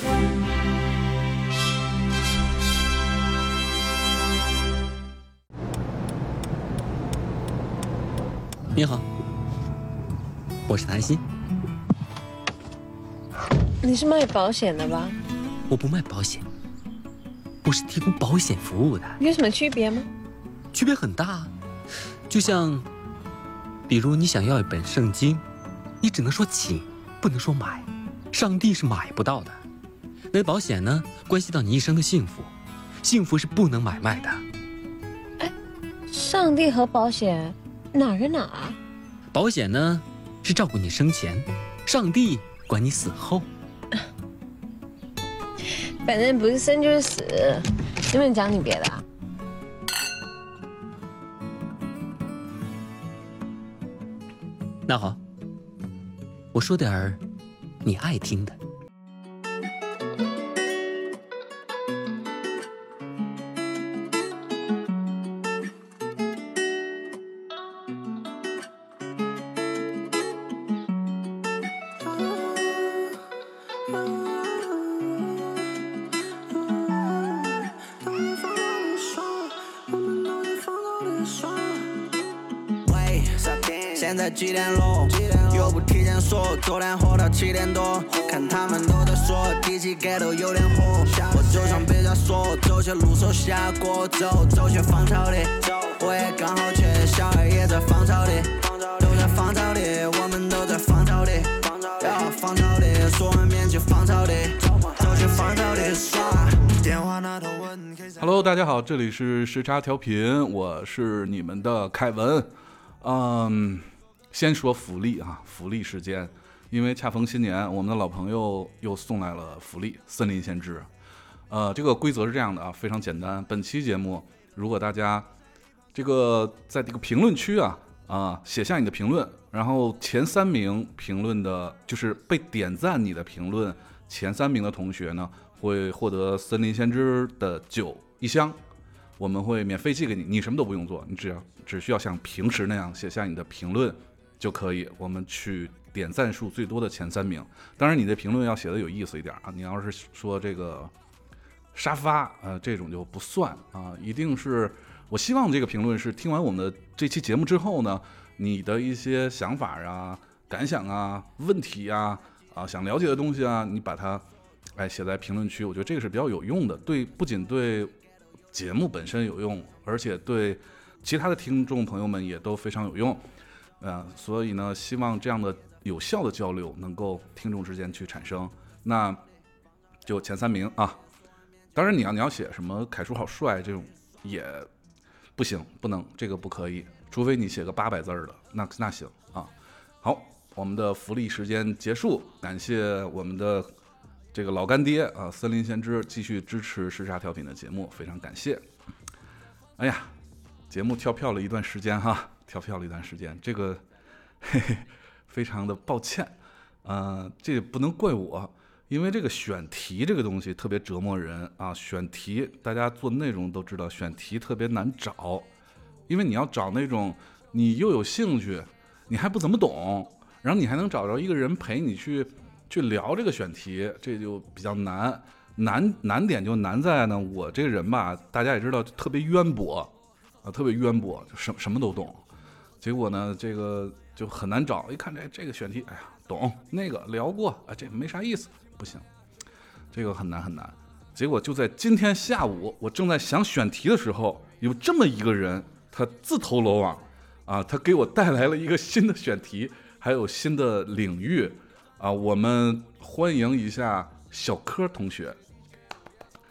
你好，我是谭鑫。你是卖保险的吧？我不卖保险，我是提供保险服务的。有什么区别吗？区别很大，就像，比如你想要一本圣经，你只能说请，不能说买，上帝是买不到的。那保险呢，关系到你一生的幸福，幸福是不能买卖的。哎上帝和保险哪跟哪？保险呢，是照顾你生前，上帝管你死后。反正不是生就是死，能不能讲你别的啊？那好，我说点儿你爱听的。几点了？又不提前说，昨天喝到七点多。看他们都在说，第几街都有点火。我就像别家说，走些路手下过走，走些芳草地。我也刚好去，小孩也在芳草地，都在芳草地，我们都在芳草地。要芳草地，说完免去芳草地，走去芳草地耍。电话那头问 Hello，大家好，这里是时差调频，我是你们的凯文。嗯，先说福利啊，福利时间，因为恰逢新年，我们的老朋友又送来了福利——森林先知。呃，这个规则是这样的啊，非常简单。本期节目，如果大家这个在这个评论区啊啊写下你的评论，然后前三名评论的，就是被点赞你的评论前三名的同学呢，会获得森林先知的酒一箱，我们会免费寄给你，你什么都不用做，你只要只需要像平时那样写下你的评论就可以，我们去点赞数最多的前三名。当然，你的评论要写的有意思一点啊，你要是说这个沙发，呃，这种就不算啊，一定是我希望这个评论是听完我们的这期节目之后呢，你的一些想法啊、感想啊、问题啊、啊想了解的东西啊，你把它哎写在评论区，我觉得这个是比较有用的，对，不仅对节目本身有用，而且对其他的听众朋友们也都非常有用，呃，所以呢，希望这样的有效的交流能够听众之间去产生，那就前三名啊。当然，你要你要写什么凯叔好帅这种也不行，不能这个不可以，除非你写个八百字儿的，那那行啊。好，我们的福利时间结束，感谢我们的这个老干爹啊，森林先知继续支持时差调频的节目，非常感谢。哎呀，节目跳票了一段时间哈，调票了一段时间，这个嘿嘿，非常的抱歉，呃，这也不能怪我。因为这个选题这个东西特别折磨人啊！选题大家做内容都知道，选题特别难找，因为你要找那种你又有兴趣，你还不怎么懂，然后你还能找着一个人陪你去去聊这个选题，这就比较难。难难点就难在呢，我这个人吧，大家也知道，特别渊博啊，特别渊博，就什什么都懂。结果呢，这个就很难找。一看这这个选题，哎呀，懂那个聊过啊，这没啥意思。不行，这个很难很难。结果就在今天下午，我正在想选题的时候，有这么一个人，他自投罗网，啊，他给我带来了一个新的选题，还有新的领域，啊，我们欢迎一下小柯同学。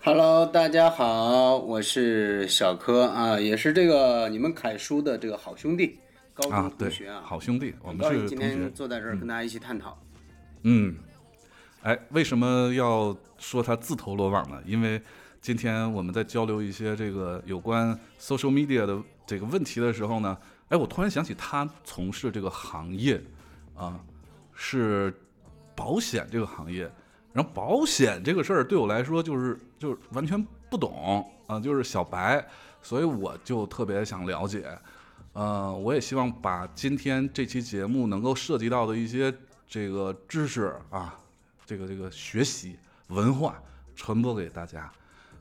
Hello，大家好，我是小柯啊，也是这个你们凯叔的这个好兄弟，高啊中，同学啊，好兄弟，我们是今天。坐在这儿跟大家一起探讨。嗯，哎，为什么要说他自投罗网呢？因为今天我们在交流一些这个有关 social media 的这个问题的时候呢，哎，我突然想起他从事这个行业啊，是保险这个行业。然后保险这个事儿对我来说就是就是完全不懂啊，就是小白，所以我就特别想了解。呃，我也希望把今天这期节目能够涉及到的一些这个知识啊，这个这个学习文化传播给大家。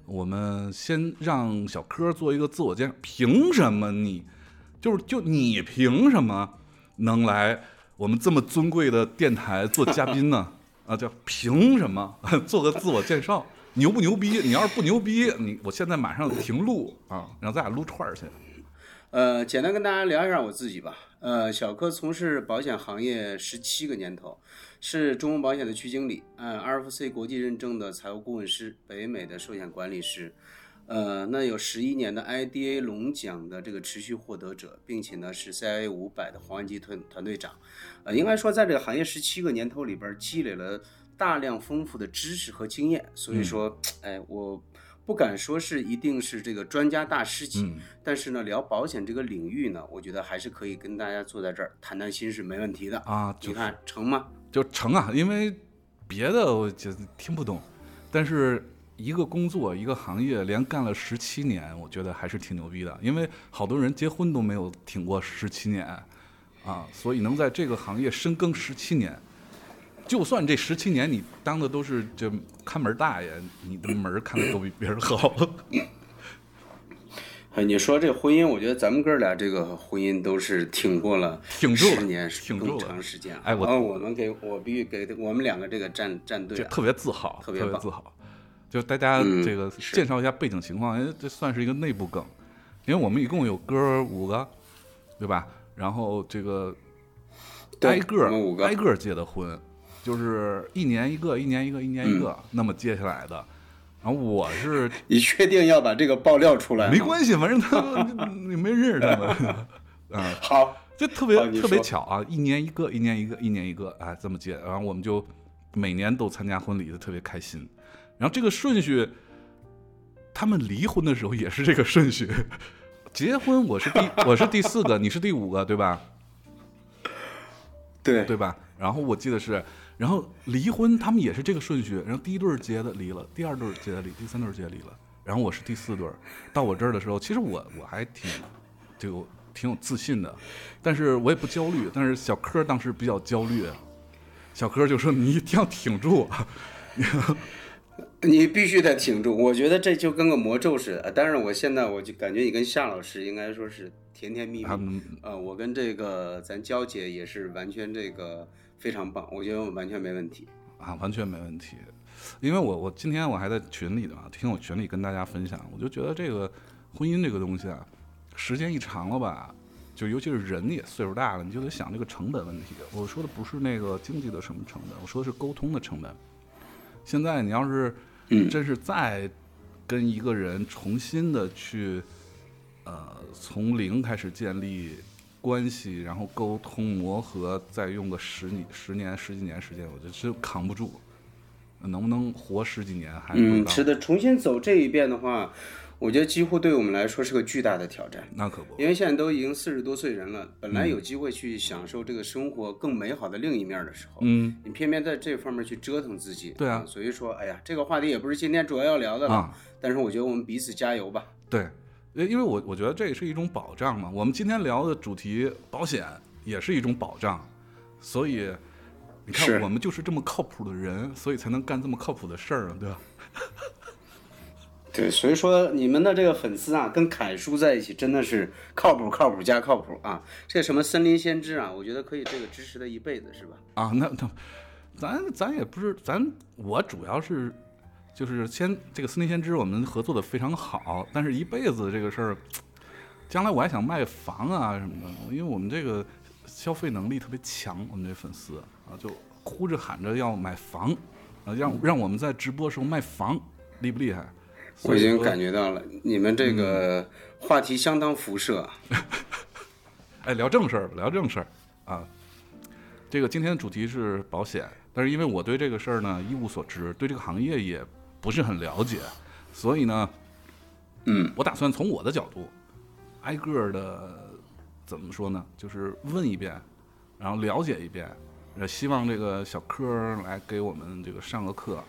我们先让小柯做一个自我介绍。凭什么你，就是就你凭什么能来我们这么尊贵的电台做嘉宾呢？啊，叫凭什么？做个自我介绍，牛不牛逼？你要是不牛逼，你我现在马上停录啊，然后咱俩撸串儿去。呃，简单跟大家聊一下我自己吧。呃，小柯从事保险行业十七个年头，是中国保险的区经理，呃，RFC 国际认证的财务顾问师，北美的寿险管理师，呃，那有十一年的 IDA 龙奖的这个持续获得者，并且呢是 CIA 五百的黄安集团团队长，呃，应该说在这个行业十七个年头里边积累了大量丰富的知识和经验，所以说，哎，我。不敢说是一定是这个专家大师级，但是呢，聊保险这个领域呢，我觉得还是可以跟大家坐在这儿谈谈心是没问题的啊。你看成吗？就成啊，因为别的我就听不懂，但是一个工作一个行业连干了十七年，我觉得还是挺牛逼的。因为好多人结婚都没有挺过十七年啊，所以能在这个行业深耕十七年。就算这十七年你当的都是这看门大爷，你的门看的都比别人好。哎，你说这婚姻，我觉得咱们哥俩这个婚姻都是挺过了挺住十年，挺住长时间。哎，我我们给我必须给我们两个这个战战队，特别自豪，特别自豪。就大家这个介绍一下背景情况，哎，这算是一个内部梗，因为我们一共有哥五个，对吧？然后这个挨个挨个结的婚。就是一年一个，一年一个，一年一个，那么接下来的，然后我是，你确定要把这个爆料出来？没关系，反正他你没认识他们，嗯，好，就特别特别巧啊，一年一个，一年一个，一年一个，哎，这么接，然后我们就每年都参加婚礼，就特别开心。然后这个顺序，他们离婚的时候也是这个顺序，结婚我是第 我是第四个，你是第五个，对吧？对对吧？然后我记得是。然后离婚，他们也是这个顺序。然后第一对结的离了，第二对结的离，第三对结离了。然后我是第四对，到我这儿的时候，其实我我还挺就挺有自信的，但是我也不焦虑。但是小柯当时比较焦虑，小柯就说：“你一定要挺住，你必须得挺住。”我觉得这就跟个魔咒似的。但是我现在我就感觉你跟夏老师应该说是甜甜蜜蜜。呃，我跟这个咱娇姐也是完全这个。非常棒，我觉得完全没问题啊，完全没问题。因为我我今天我还在群里的啊，听我群里跟大家分享，我就觉得这个婚姻这个东西啊，时间一长了吧，就尤其是人也岁数大了，你就得想这个成本问题。我说的不是那个经济的什么成本，我说的是沟通的成本。现在你要是真是再跟一个人重新的去呃从零开始建立。关系，然后沟通磨合，再用个十年、十年、十几年时间，我觉得真扛不住。能不能活十几年还？嗯，是的，重新走这一遍的话，我觉得几乎对我们来说是个巨大的挑战。那可不，因为现在都已经四十多岁人了，本来有机会去享受这个生活更美好的另一面的时候，嗯，你偏偏在这方面去折腾自己。对啊，所以说，哎呀，这个话题也不是今天主要要聊的了。但是我觉得我们彼此加油吧。对。因为我我觉得这也是一种保障嘛。我们今天聊的主题保险也是一种保障，所以你看我们就是这么靠谱的人，所以才能干这么靠谱的事儿啊，对吧？对，所以说你们的这个粉丝啊，跟凯叔在一起真的是靠谱，靠谱加靠谱啊！这什么森林先知啊，我觉得可以这个支持他一辈子，是吧？啊，那那咱咱也不是咱，我主要是。就是先这个森林先知，我们合作的非常好，但是一辈子这个事儿，将来我还想卖房啊什么的，因为我们这个消费能力特别强，我们这粉丝啊就哭着喊着要买房，啊让让我们在直播时候卖房，厉不厉害？我已经感觉到了，你们这个话题相当辐射。哎，聊正事儿，聊正事儿啊。这个今天的主题是保险，但是因为我对这个事儿呢一无所知，对这个行业也。不是很了解，所以呢，嗯，我打算从我的角度，挨个的怎么说呢？就是问一遍，然后了解一遍，希望这个小柯来给我们这个上个课。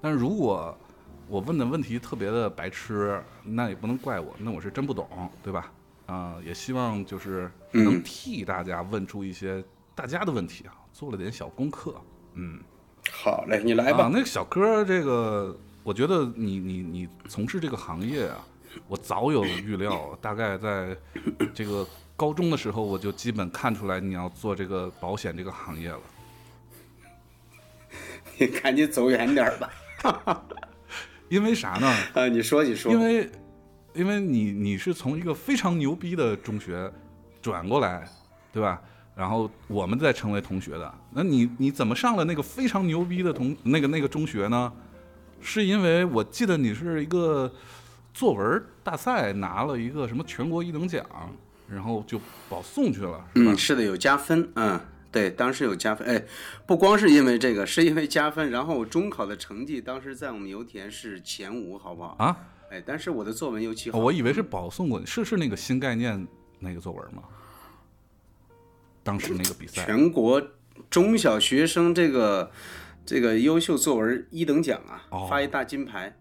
但是如果我问的问题特别的白痴，那也不能怪我，那我是真不懂，对吧？啊，也希望就是能替大家问出一些大家的问题啊，做了点小功课，嗯。好嘞，你来吧。啊，那个小哥，这个我觉得你你你从事这个行业啊，我早有预料，大概在这个高中的时候，我就基本看出来你要做这个保险这个行业了。你赶紧走远点儿吧。因为啥呢？啊，你说，你说。因为因为你你是从一个非常牛逼的中学转过来，对吧？然后我们再成为同学的，那你你怎么上了那个非常牛逼的同那个那个中学呢？是因为我记得你是一个作文大赛拿了一个什么全国一等奖，然后就保送去了，是吧？嗯，是的，有加分，嗯，对，当时有加分，哎，不光是因为这个，是因为加分，然后我中考的成绩当时在我们油田是前五，好不好？啊，哎，但是我的作文尤其好，我以为是保送过，是是那个新概念那个作文吗？当时那个比赛，全国中小学生这个这个优秀作文一等奖啊，哦发一大金牌。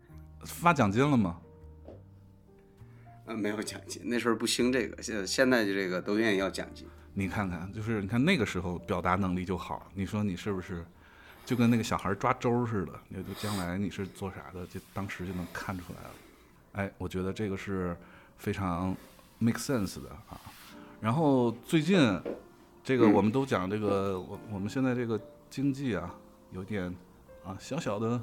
发奖金了吗？呃，没有奖金，那时候不兴这个，现现在这个都愿意要奖金。你看看，就是你看那个时候表达能力就好，你说你是不是就跟那个小孩抓周似的？你就将来你是做啥的，就当时就能看出来了。哎，我觉得这个是非常 make sense 的啊。然后最近这个我们都讲这个，我我们现在这个经济啊有点啊小小的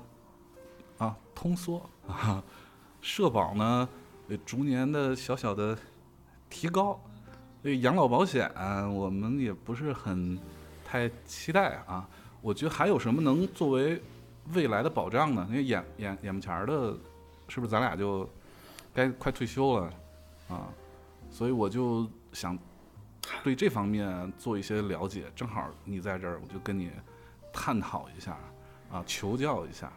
啊通缩啊，社保呢也逐年的小小的提高。对养老保险，我们也不是很太期待啊。我觉得还有什么能作为未来的保障呢？因为眼眼眼巴前儿的，是不是咱俩就该快退休了啊？所以我就想对这方面做一些了解。正好你在这儿，我就跟你探讨一下啊，求教一下。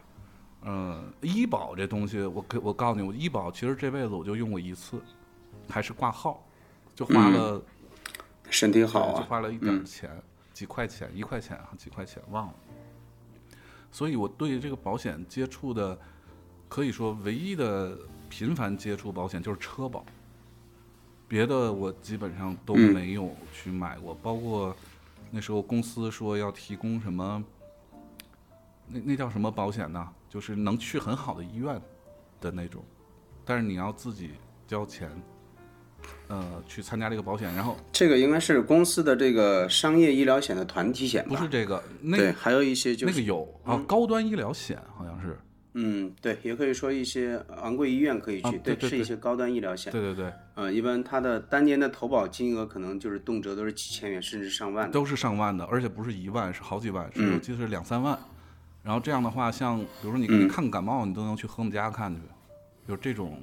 嗯，医保这东西，我给我告诉你，我医保其实这辈子我就用过一次，还是挂号。就花了，身体好啊，就花了一点钱，几块钱，一块钱啊，几块钱忘了。所以我对这个保险接触的，可以说唯一的频繁接触保险就是车保，别的我基本上都没有去买过。包括那时候公司说要提供什么，那那叫什么保险呢？就是能去很好的医院的那种，但是你要自己交钱。呃，去参加这个保险，然后这个应该是公司的这个商业医疗险的团体险吧？不是这个，那对，还有一些就是那个有啊，高端医疗险好像是。嗯，对，也可以说一些昂贵医院可以去，啊对对是一些高端医疗险。对对对，呃，一般它的单年的投保金额可能就是动辄都是几千元，甚至上万。都是上万的，而且不是一万，是好几万，是我记得是两三万。然后这样的话，像比如说你你看感冒，你都能去和我们家看去，有这种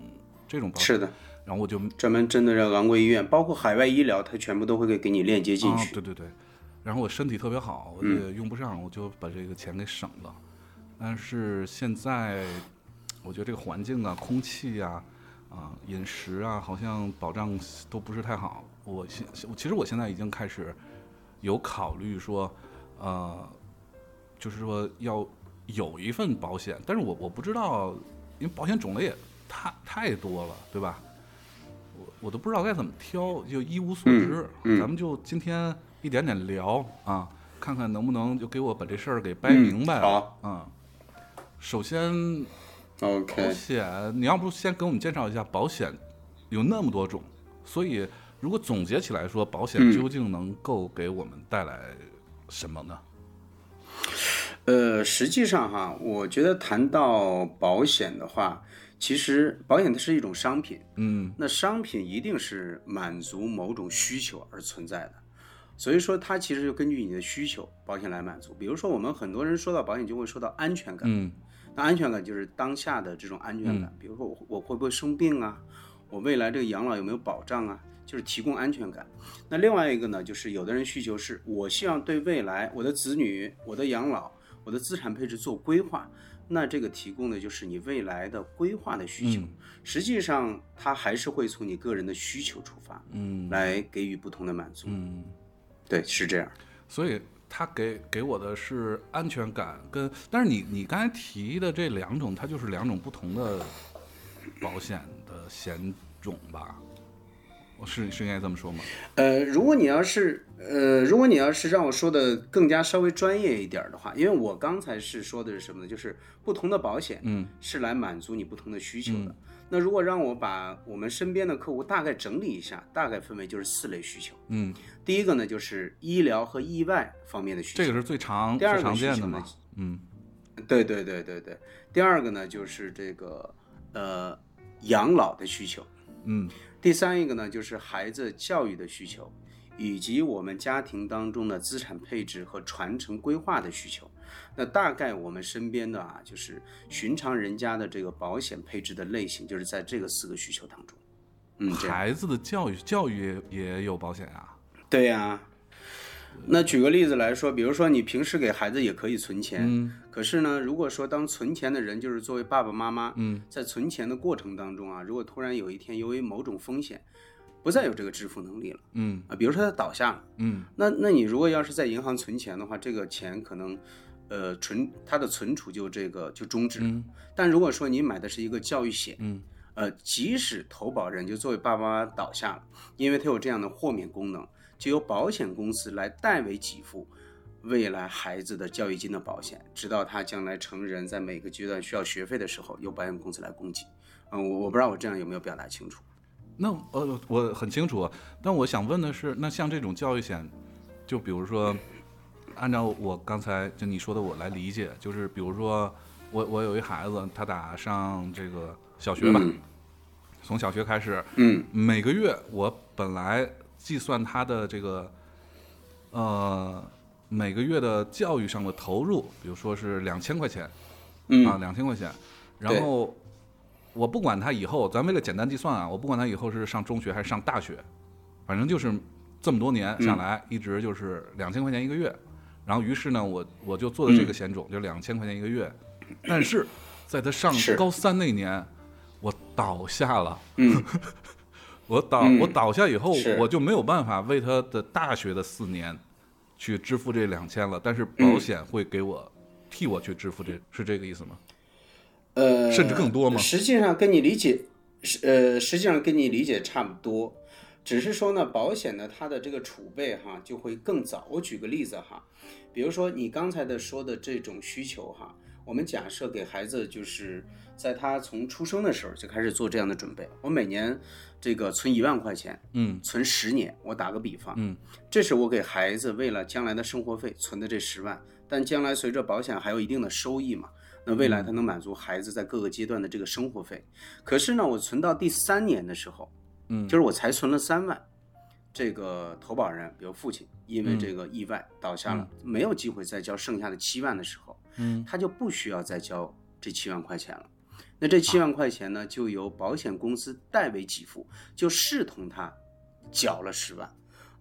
这种保险。是的。然后我就专门针对这个昂贵医院，包括海外医疗，它全部都会给给你链接进啊，去。对对对。然后我身体特别好，我也用不上，我就把这个钱给省了。但是现在，我觉得这个环境啊、空气啊、啊饮食啊，好像保障都不是太好。我现其实我现在已经开始有考虑说，呃，就是说要有一份保险，但是我我不知道，因为保险种类也太太多了，对吧？我我都不知道该怎么挑，就一无所知。嗯咱们就今天一点点聊啊，看看能不能就给我把这事儿给掰明白了。好嗯，首先保 OK，险，你要不先给我们介绍一下保险有那么多种，所以如果总结起来说，保险嗯究竟能够给我们带来什么呢？呃，实际上哈，我觉得谈到保险的话，其实保险它是一种商品，嗯。那商品一定是满足某种需求而存在的，所以说它其实就根据你的需求，保险来满足。比如说我们很多人说到保险就会说到安全感，嗯那安全感就是当下的这种安全感，比如说我我会不会生病啊，我未来这个养老有没有保障啊，就是提供安全感。那另外一个呢，就是有的人需求是我希望对未来我的子女、我的养老、我的资产配置做规划，那这个提供的就是你未来的规划的需求。嗯实际上，它还是会从你个人的需求出发，嗯来给予不同的满足。嗯，对，是这样。所以他给给我的是安全感跟，但是你你刚才提的这两种，它就是两种不同的保险的险种吧？我是是应该这么说吗？呃，如果你要是呃，如果你要是让我说的更加稍微专业一点的话，因为我刚才是说的是什么呢？就是不同的保险，嗯，是来满足你不同的需求的。那如果让我把我们身边的客户大概整理一下，大概分为就是四类需求。嗯，第一个呢，就是医疗和意外方面的需求，这个是最常第二最常个需求呢见的嘛。嗯对对对对对。第二个呢，就是这个呃养老的需求。嗯第三一个呢，就是孩子教育的需求，以及我们家庭当中的资产配置和传承规划的需求。那大概我们身边的啊，就是寻常人家的这个保险配置的类型，就是在这个四个需求当中。嗯，这孩子的教育教育也也有保险啊。对呀、那举个例子来说，比如说你平时给孩子也可以存钱，嗯可是呢，如果说当存钱的人就是作为爸爸妈妈，嗯，在存钱的过程当中啊，如果突然有一天由于某种风险，不再有这个支付能力了嗯。啊，比如说他倒下了，嗯。那那你如果要是在银行存钱的话，这个钱可能，呃，存它的存储就这个就终止了。嗯。但如果说你买的是一个教育险，嗯呃，即使投保人就作为爸爸妈妈倒下了，因为它有这样的豁免功能，就由保险公司来代为给付未来孩子的教育金的保险，直到他将来成人，在每个阶段需要学费的时候，由保险公司来供给。嗯、我我不知道我这样有没有表达清楚。那呃，我很清楚，但我想问的是，那像这种教育险，就比如说，按照我刚才就你说的我来理解，就是比如说我我有一孩子，他打上这个小学吧，嗯从小学开始，嗯每个月我本来计算他的这个呃每个月的教育上的投入，比如说是两千块钱，嗯啊，两千块钱，然后我不管他以后，咱为了简单计算啊，我不管他以后是上中学还是上大学，反正就是这么多年嗯下来，一直就是两千块钱一个月。然后于是呢，我我就做的这个险种，就两千块钱一个月。但是在他上高三那年，我倒下了。嗯 我倒、嗯我倒下以后，我就没有办法为他的大学的四年去支付这两千了。但是保险会给我、替我去支付这，是这个意思吗？呃，甚至更多吗实际上跟你理解，呃，实际上跟你理解差不多，只是说呢，保险呢它的这个储备哈就会更早。我举个例子哈，比如说你刚才的说的这种需求哈，我们假设给孩子就是在他从出生的时候就开始做这样的准备，我每年这个存一万块钱，嗯存十年，我打个比方，嗯，这是我给孩子为了将来的生活费存的这十万，但将来随着保险还有一定的收益嘛，那未来它能满足孩子在各个阶段的这个生活费。可是呢，我存到第三年的时候，嗯就是我才存了三万，这个投保人，比如父亲，因为这个意外倒下了，没有机会再交剩下的七万的时候，嗯他就不需要再交这七万块钱了。那这七万块钱呢，就由保险公司代为给付，就视同他缴了十万。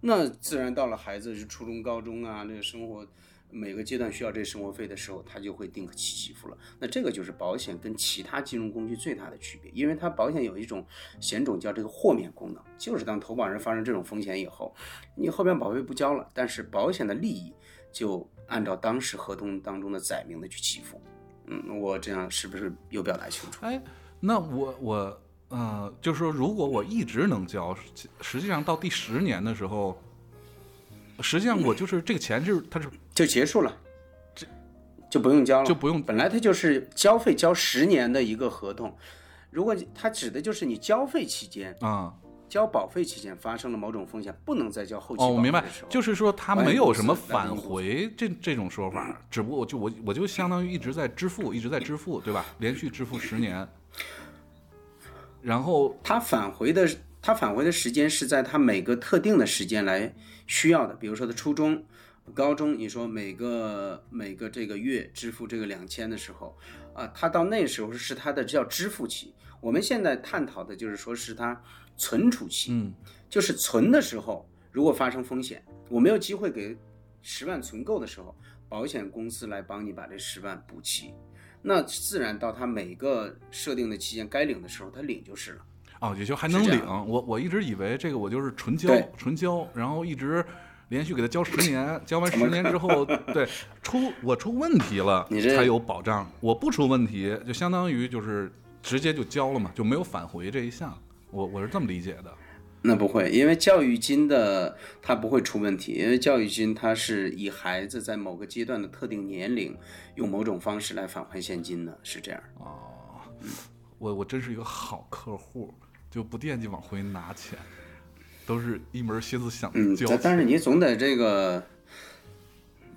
那自然到了孩子是初中、高中啊，这个生活每个阶段需要这生活费的时候，他就会定期给付了。那这个就是保险跟其他金融工具最大的区别，因为它保险有一种险种叫这个豁免功能，就是当投保人发生这种风险以后，你后边保费不交了，但是保险的利益就按照当时合同当中的载明的去给付。嗯，我这样是不是有表达清楚？哎，那我我呃，就是说，如果我一直能交，实实际上到第十年的时候，实际上我就是这个钱是它是就结束了，这就不用交了，就不用本来它就是交费交十年的一个合同，如果它指的就是你交费期间、啊、交保费期间发生了某种风险，不能再交后期哦，我明白就是说它保险公没有什么返回这这种说法，只不过我就我我就相当于一直在支付，一直在支付，对吧？连续支付十年，然后他返回的他返回的时间是在他每个特定的时间来需要的，比如说他初中、高中，你说每个每个这个月支付这个两千的时候，啊，他到那时候是他的叫支付期。我们现在探讨的就是说是它存储期，嗯就是存的时候，如果发生风险，我没有机会给十万存够的时候，保险公司来帮你把这十万补齐。那自然到他每个设定的期间该领的时候，他领就是了。哦，也就还能领。我我一直以为这个我就是纯交纯交，然后一直连续给他交十年，交完十年之后，对出我出问题了才有保障，我不出问题就相当于就是直接就交了嘛，就没有返回这一项。我我是这么理解的。那不会，因为教育金的它不会出问题，因为教育金它是以孩子在某个阶段的特定年龄，用某种方式来返还现金的，是这样。哦我我真是一个好客户，就不惦记往回拿钱，都是一门心思想嗯，交但但是你总得这个，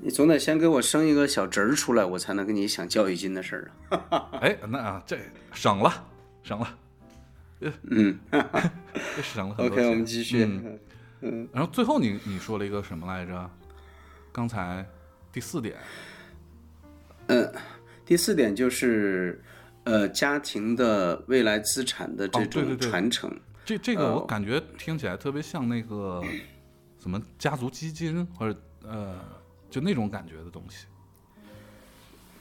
你总得先给我生一个小侄儿出来，我才能跟你想教育金的事儿啊。哎，那啊，这省了，省了，嗯 这省了很多，OK，我们继续。嗯然后最后你你说了一个什么来着？刚才第四点，嗯第四点就是，呃，家庭的未来资产的这种哦对对对传承。这这个我呃感觉听起来特别像那个什么家族基金或者呃，就那种感觉的东西，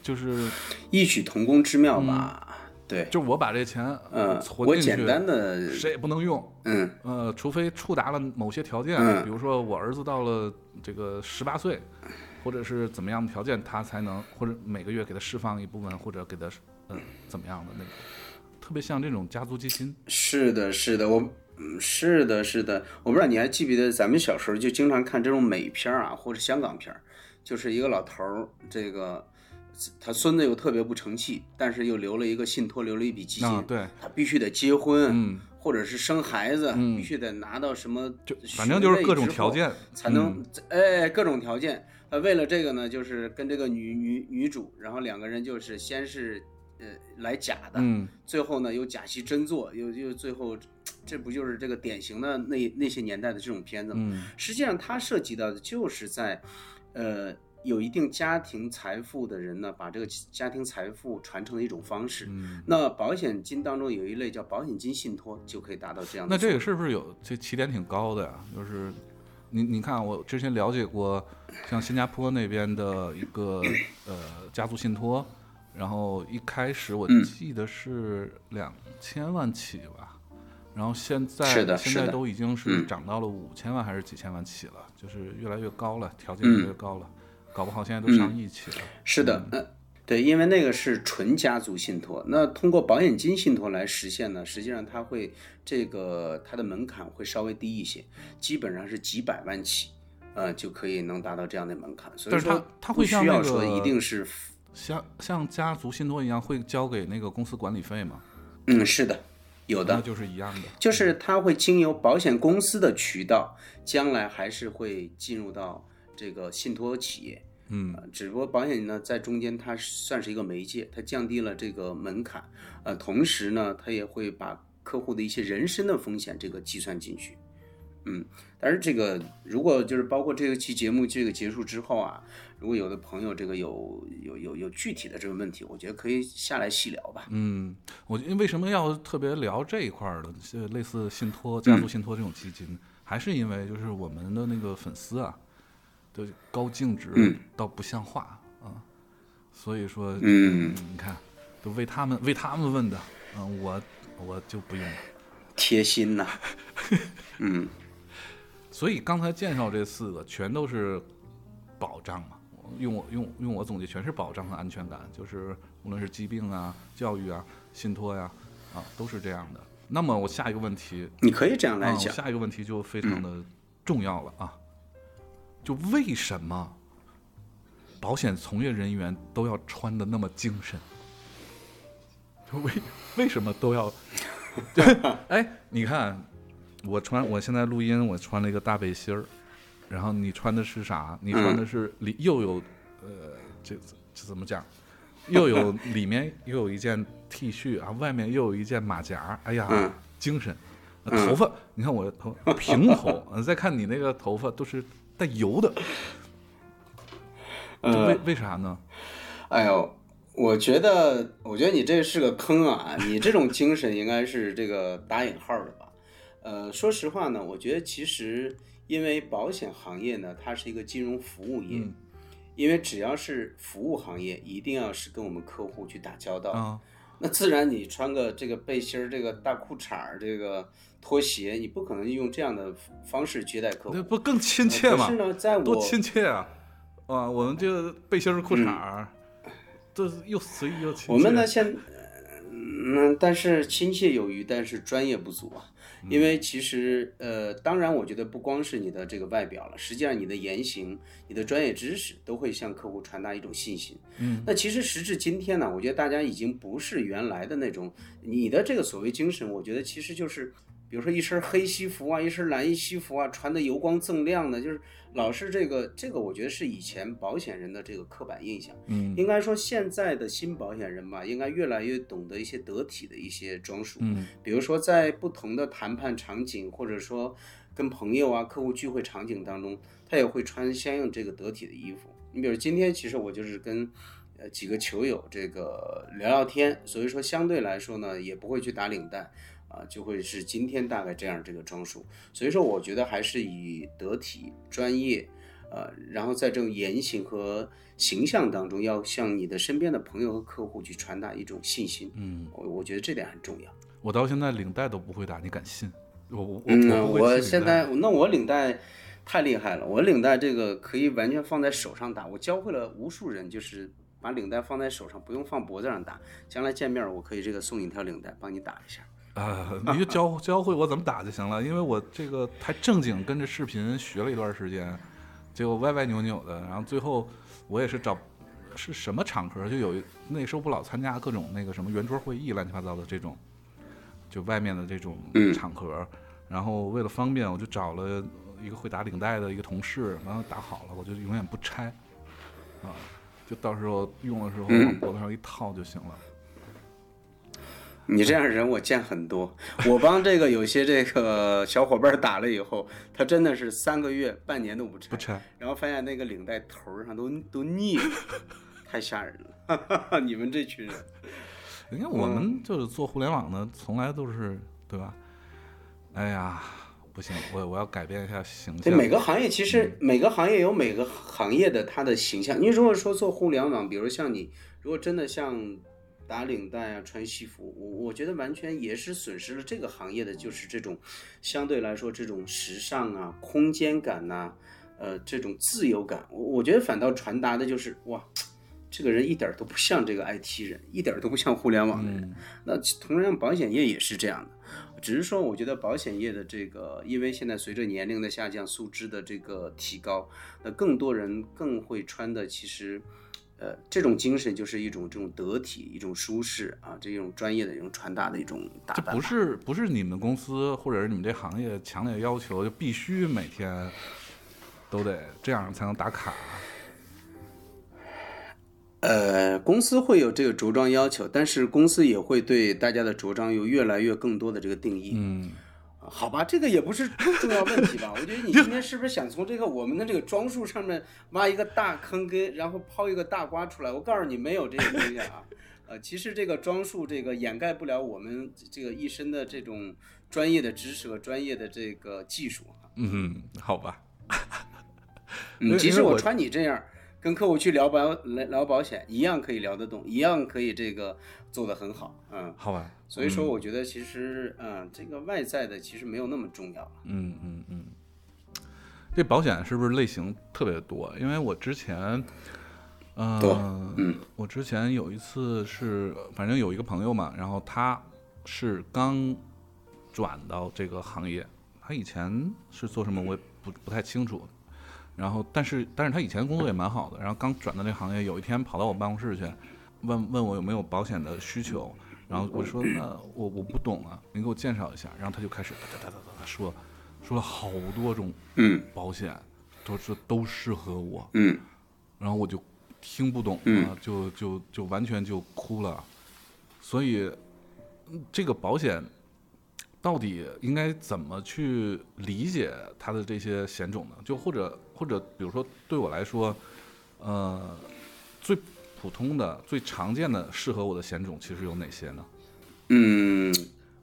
就是异曲同工之妙吧？对，就我把这钱嗯，我存进去，简单的，谁也不能用，嗯。呃，除非触达了某些条件，嗯。比如说我儿子到了这个十八岁，或者是怎么样的条件，他才能或者每个月给他释放一部分，或者给他呃怎么样的那个，特别像这种家族基金，是的，是的，我。嗯，是的，是的，我不知道你还记不记得，咱们小时候就经常看这种美片啊，或者香港片儿，就是一个老头儿，这个他孙子又特别不成器，但是又留了一个信托，留了一笔基金，啊对他必须得结婚，嗯，或者是生孩子，嗯必须得拿到什么，就反正就是各种条件才能，哎，各种条件。呃，为了这个呢，就是跟这个女女女主，然后两个人就是先是呃来假的，嗯最后呢又假戏真做，又又最后，这不就是这个典型的那那些年代的这种片子吗？嗯实际上，它涉及到的就是在，呃，有一定家庭财富的人呢，把这个家庭财富传承的一种方式。嗯。那保险金当中有一类叫保险金信托，就可以达到这样的那。这个是不是有这起点挺高的呀？就是你你看，我之前了解过，像新加坡那边的一个呃家族信托，然后一开始我嗯记得是两千万起吧，然后现在是的现在都已经是嗯涨到了五千万还是几千万起了，就是越来越高了，条件越来越嗯高了，搞不好现在都上亿起了。是的，嗯，对，因为那个是纯家族信托，那通过保险金信托来实现呢，实际上它会这个它的门槛会稍微低一些，基本上是几百万起，呃，就可以能达到这样的门槛。所以说，它会需要说一定是，像像家族信托一样，会交给那个公司管理费吗？嗯，是的，有的那，就是一样的。就是它会经由保险公司的渠道，将来还是会进入到这个信托企业。嗯。呃，只不过保险呢在中间它算是一个媒介，它降低了这个门槛，呃，同时呢，它也会把客户的一些人身的风险这个计算进去，嗯，但是这个如果就是包括这个期节目这个结束之后啊，如果有的朋友这个有有有有具体的这个问题，我觉得可以下来细聊吧。嗯，我因为什么要特别聊这一块儿的，是类似信托、家族信托这种基金，还是因为就是我们的那个粉丝啊，都高净值嗯。到不像话啊，所以说，嗯，你看，都为他们为他们问的，嗯，我我就不用了。贴心呐、嗯，所以刚才介绍这四个全都是保障嘛，用我用用我总结，全是保障和安全感，就是无论是疾病啊、教育啊、信托呀、啊，都是这样的。那么我下一个问题，你可以这样来讲，下一个问题就非常的重要了啊，就为什么保险从业人员都要穿的那么精神？就为为什么都要？哎，你看，我穿，我现在录音，我穿了一个大背心儿，然后你穿的是啥？你穿的是里又有，呃，这这怎么讲？又有 里面又有一件 T 恤啊，外面又有一件马甲，哎呀，嗯精神。呃头发，你看我的头平头，呃 再看你那个头发都是带油的，这为为啥呢？哎呦，我觉得，我觉得你这是个坑啊！你这种精神应该是这个打引号的吧？呃，说实话呢，我觉得其实因为保险行业呢，它是一个金融服务业，嗯因为只要是服务行业，一定要是跟我们客户去打交道。啊，那自然你穿个这个背心儿、这个大裤衩儿、这个拖鞋，你不可能用这样的方式接待客户那。不更亲切吗可是？呢，在我多亲切啊！啊，我们这个背心儿裤衩儿，这又随意又亲切。我们呢，现，嗯，但是亲切有余，但是专业不足啊。因为其实，呃，当然，我觉得不光是你的这个外表了，实际上你的言行、你的专业知识都会向客户传达一种信心。嗯，那其实时至今天呢，我觉得大家已经不是原来的那种你的这个所谓精神，我觉得其实就是。比如说一身黑西服啊，一身蓝衣西服啊，穿的油光锃亮的，就是老是这个这个，我觉得是以前保险人的这个刻板印象。嗯应该说现在的新保险人吧，应该越来越懂得一些得体的一些装束。嗯比如说在不同的谈判场景，或者说跟朋友啊、客户聚会场景当中，他也会穿相应这个得体的衣服。你比如今天，其实我就是跟呃几个球友这个聊聊天，所以说相对来说呢，也不会去打领带。啊，就会是今天大概这样这个装束，所以说我觉得还是以得体、专业，呃，然后在这种言行和形象当中，要向你的身边的朋友和客户去传达一种信心。嗯，我我觉得这点很重要。我到现在领带都不会打，你敢信？我我我嗯，我现在那我领带太厉害了，我领带这个可以完全放在手上打，我教会了无数人，就是把领带放在手上，不用放脖子上打。将来见面我可以这个送你一条领带，帮你打一下。啊，你就教 教会我怎么打就行了，因为我这个还正经跟着视频学了一段时间，结果歪歪扭扭的，然后最后我也是找是什么场合，就有一那时候不老参加各种那个什么圆桌会议乱七八糟的这种，就外面的这种嗯场合，然后为了方便，我就找了一个会打领带的一个同事，然后打好了，我就永远不拆，啊，就到时候用的时候嗯往脖子上一套就行了。你这样的人我见很多，我帮这个有些这个小伙伴打了以后，他真的是三个月、半年都不拆，不拆，然后发现那个领带头上都都腻了，太吓人了。你们这群人，你看我们就是做互联网的，从来都是对吧？哎呀，不行，我我要改变一下形对象。每个行业其实每个行业有每个行业的它的形象。你如果说做互联网，比如像你，如果真的像打领带啊、穿西服，我我觉得完全也是损失了这个行业的，就是这种相对来说这种时尚啊、空间感呐、呃，这种自由感。我我觉得反倒传达的就是哇。这个人一点儿都不像这个 IT 人，一点儿都不像互联网的人。那同样，保险业也是这样的。只是说，我觉得保险业的这个，因为现在随着年龄的下降，素质的这个提高，那更多人更会穿的，其实，呃，这种精神就是一种这种得体、一种舒适啊，这种专业的一种传达的一种打扮这。不是不是你们公司或者是你们这行业强烈要求，就必须每天都得这样才能打卡。呃，公司会有这个着装要求，但是公司也会对大家的着装有越来越更多的这个定义。嗯，好吧，这个也不是重要问题吧？我觉得你今天是不是想从这个我们的这个装束上面挖一个大坑跟，然后抛一个大瓜出来？我告诉你，没有这个东西啊。呃，其实这个装束这个掩盖不了我们这个一身的这种专业的知识和专业的这个技术啊。嗯，好吧。即使我穿你这样，跟客户去聊保来聊保险，一样可以聊得动，一样可以这个做得很好。嗯，好吧。所以说我觉得其实嗯，这个外在的其实没有那么重要了。嗯嗯嗯，这保险是不是类型特别多？因为我之前，嗯、嗯我之前有一次是，反正有一个朋友嘛，然后他是刚转到这个行业，他以前是做什么我也不不太清楚。然后，但是但是他以前工作也蛮好的，然后刚转到这个行业，有一天跑到我办公室去，问问我有没有保险的需求，然后我说那我我不懂啊，您给我介绍一下，然后他就开始哒哒哒哒哒说说了好多种嗯保险，都说都适合我，嗯。然后我就听不懂啊，嗯就就就完全就哭了。所以嗯这个保险到底应该怎么去理解它的这些险种呢？就或者或者比如说对我来说，呃，最普通的、最常见的适合我的险种其实有哪些呢？嗯，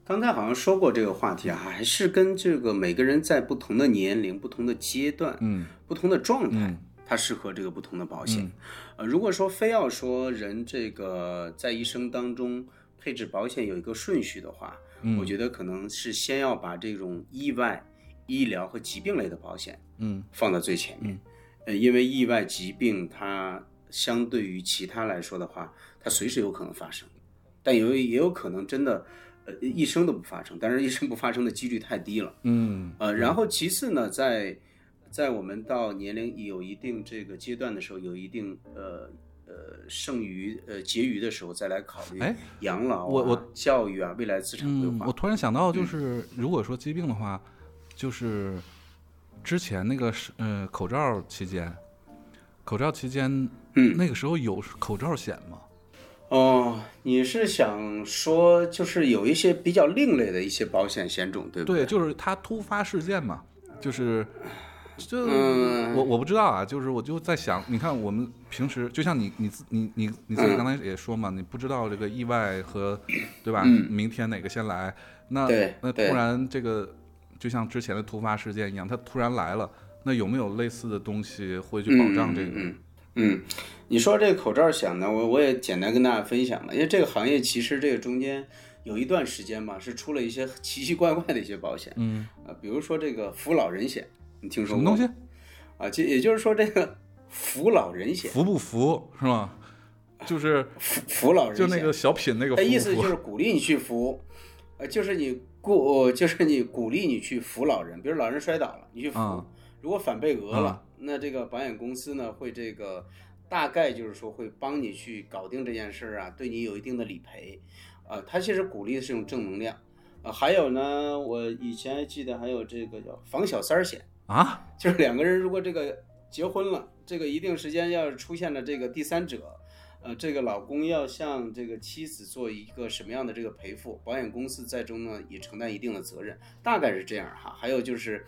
刚才好像说过这个话题啊，还是跟这个每个人在不同的年龄、不同的阶段、嗯不同的状态嗯，它适合这个不同的保险嗯。呃，如果说非要说人这个在一生当中配置保险有一个顺序的话，嗯我觉得可能是先要把这种意外、医疗和疾病类的保险嗯放到最前面。嗯呃，因为意外疾病它相对于其他来说的话，它随时有可能发生。但有也有可能真的呃一生都不发生，但是一生不发生的几率太低了。嗯呃，然后其次呢，在在我们到年龄有一定这个阶段的时候，有一定呃呃剩余呃结余的时候，再来考虑哎养老啊、我我教育啊、未来资产规嗯，划。我突然想到，就是如果说疾病的话，就是之前那个是呃口罩期间，口罩期间，嗯那个时候有口罩险吗？哦，你是想说就是有一些比较另类的一些保险险种，对不对，对？就是它突发事件嘛，就是。就嗯我我不知道啊，就是我就在想，你看我们平时就像你你自你你你自己嗯刚才也说嘛，你不知道这个意外和对吧？嗯明天哪个先来？那那突然这个就像之前的突发事件一样，它突然来了，那有没有类似的东西会去保障这个？嗯你说这个口罩险呢，我我也简单跟大家分享了，因为这个行业其实这个中间有一段时间吧，是出了一些奇奇怪怪的一些保险，嗯，呃，比如说这个扶老人险，你听说过什么东西？啊？就也就是说这个扶老人险，扶不扶是吧？就是扶扶老人，就那个小品那个意思就？是鼓励你去扶，呃，就是你鼓，就是你鼓励你去扶老人，比如老人摔倒了，你去扶，啊。如果反被讹了，啊。那这个保险公司呢会这个大概就是说会帮你去搞定这件事儿啊，对你有一定的理赔，呃、它其实鼓励的是一种正能量，呃、还有呢，我以前记得还有这个叫防小三儿险。啊，就是两个人如果这个结婚了，这个一定时间要是出现了这个第三者，呃，这个老公要向这个妻子做一个什么样的这个赔付，保险公司在中呢也承担一定的责任，大概是这样哈。还有就是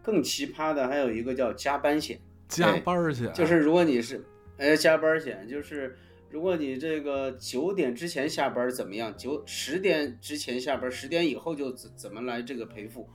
更奇葩的，还有一个叫加班险，加班儿去，就是如果你是哎加班险，就是如果你这个九点之前下班怎么样，九十点之前下班，十点以后就怎怎么来这个赔付。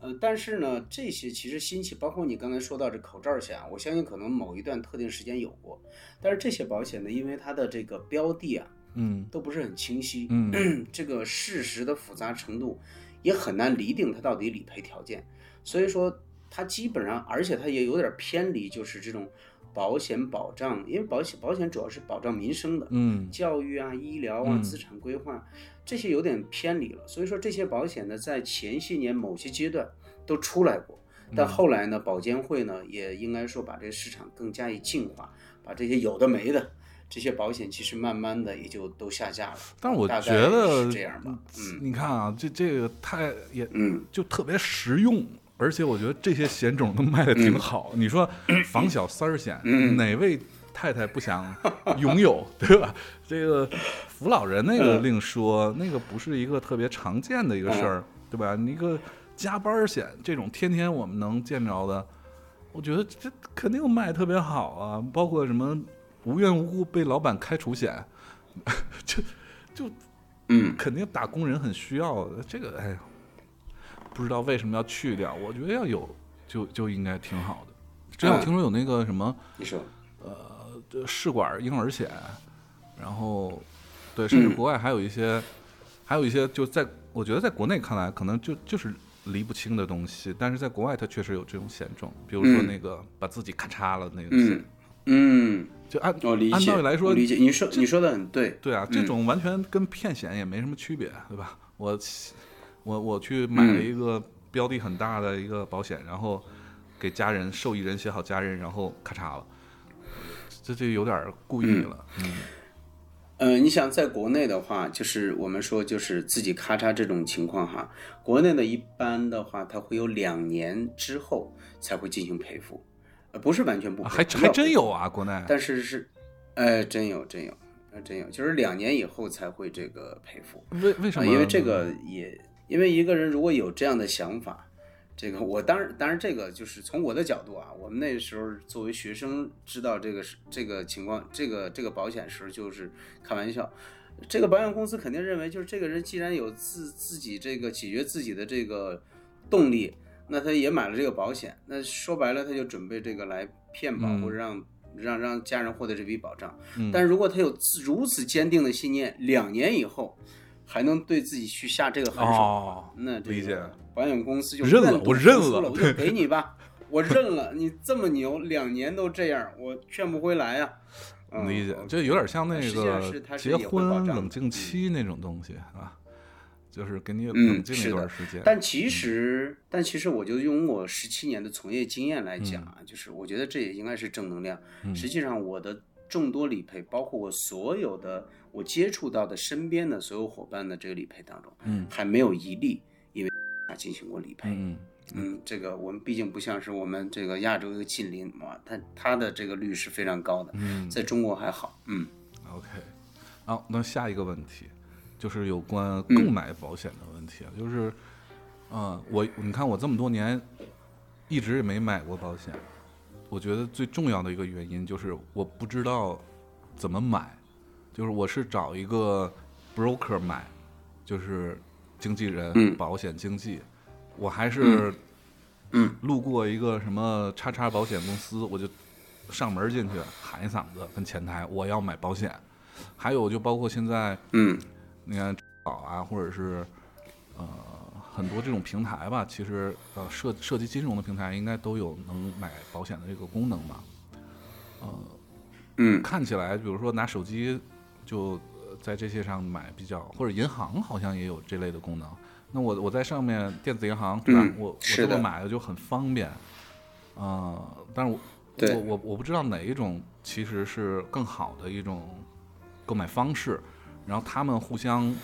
呃，但是呢，这些其实新起，包括你刚才说到这口罩险啊，我相信可能某一段特定时间有过，但是这些保险呢，因为它的这个标的啊嗯都不是很清晰，嗯。这个事实的复杂程度也很难厘定它到底理赔条件，所以说它基本上，而且它也有点偏离，就是这种保险保障，因为保险保险主要是保障民生的，嗯教育啊、医疗啊、嗯资产规划这些有点偏离了。所以说这些保险呢，在前些年某些阶段都出来过，但嗯后来呢，保监会呢也应该说把这个市场更加以净化，把这些有的没的这些保险其实慢慢的也就都下架了。但我大概觉得是这样吧，嗯你看啊，这这个太也嗯就特别实用，而且我觉得这些险种都卖的挺嗯好。你说防小三儿险，哪位太太不想拥有，对吧？这个扶老人那个嗯另说，那个不是一个特别常见的一个事儿，对吧？你一个加班儿险这种天天我们能见着的，我觉得这肯定卖得特别好啊，包括什么无缘无故被老板开除险，就就嗯肯定打工人很需要的。这个哎呀，不知道为什么要去掉，我觉得要有就就应该挺好的。之前我嗯听说有那个什么你说。这试管婴儿险，然后对，甚至嗯国外还有一些，还有一些就在我觉得在国内看来可能就就是离不清的东西，但是在国外它确实有这种险种，比如说嗯。那个把自己咔嚓了那个险，嗯。嗯，就按我理解，按道理来说理解，你说你说的很对，对啊，这嗯。种完全跟骗险也没什么区别，对吧？我我我去买了一个标的很大的一个保险，然后给家人受益人写好家人，然后咔嚓了，这这有点故意了。嗯呃，你想在国内的话，就是我们说就是自己咔嚓这种情况哈，国内的一般的话，它会有两年之后才会进行赔付，呃，不是完全不赔，还要还真有啊，国内。但是是，呃，真有真有，呃，真有，就是两年以后才会这个赔付，啊，为为什么？因为这个也，因为一个人如果有这样的想法，这个我当然当然这个就是从我的角度啊，我们那时候作为学生知道这个是这个情况，这个这个保险时候就是开玩笑。这个保险公司肯定认为，就是这个人既然有自自己这个解决自己的这个动力，那他也买了这个保险，那说白了他就准备这个来骗保、嗯或者让让让家人获得这笔保障。嗯但是如果他有如此坚定的信念，两年以后还能对自己去下这个狠手，哦，那这理解。个保险公司就认了我认了我就给你吧，我认了，你这么牛，两年都这样，我劝不回来呀、嗯理解，就有点像那个结婚冷静期那种东西啊，就是给你嗯冷静一段时间。但其实，但其实，我就用我十七年的从业经验来讲嗯。啊，就是我觉得这也应该是正能量。实际上，我的众多理赔，包括我所有的我接触到的身边的所有伙伴的这个理赔当中，嗯还没有一例因为进行过理赔。嗯嗯，这个我们毕竟不像是我们这个亚洲一个近邻嘛，他他的这个率是非常高的，嗯在中国还好。嗯，OK。好，那下一个问题就是有关嗯购买保险的问题啊，就是，嗯，我你看我这么多年一直也没买过保险，我觉得最重要的一个原因就是我不知道怎么买，就是我是找一个 broker 买，就是经纪人、嗯。保险经纪，我还是嗯。路过一个什么叉叉保险公司，我就上门进去喊一嗓子，跟前台我要买保险。还有就包括现在嗯。你看保啊，或者是呃很多这种平台吧，其实呃涉涉及金融的平台应该都有能买保险的这个功能嘛。嗯。看起来，比如说拿手机就呃在这些上买比较，或者银行好像也有这类的功能。那我我在上面电子银行对吧？嗯我我这么买的就很方便。啊、但是我我我我不知道哪一种其实是更好的一种购买方式。然后他们互相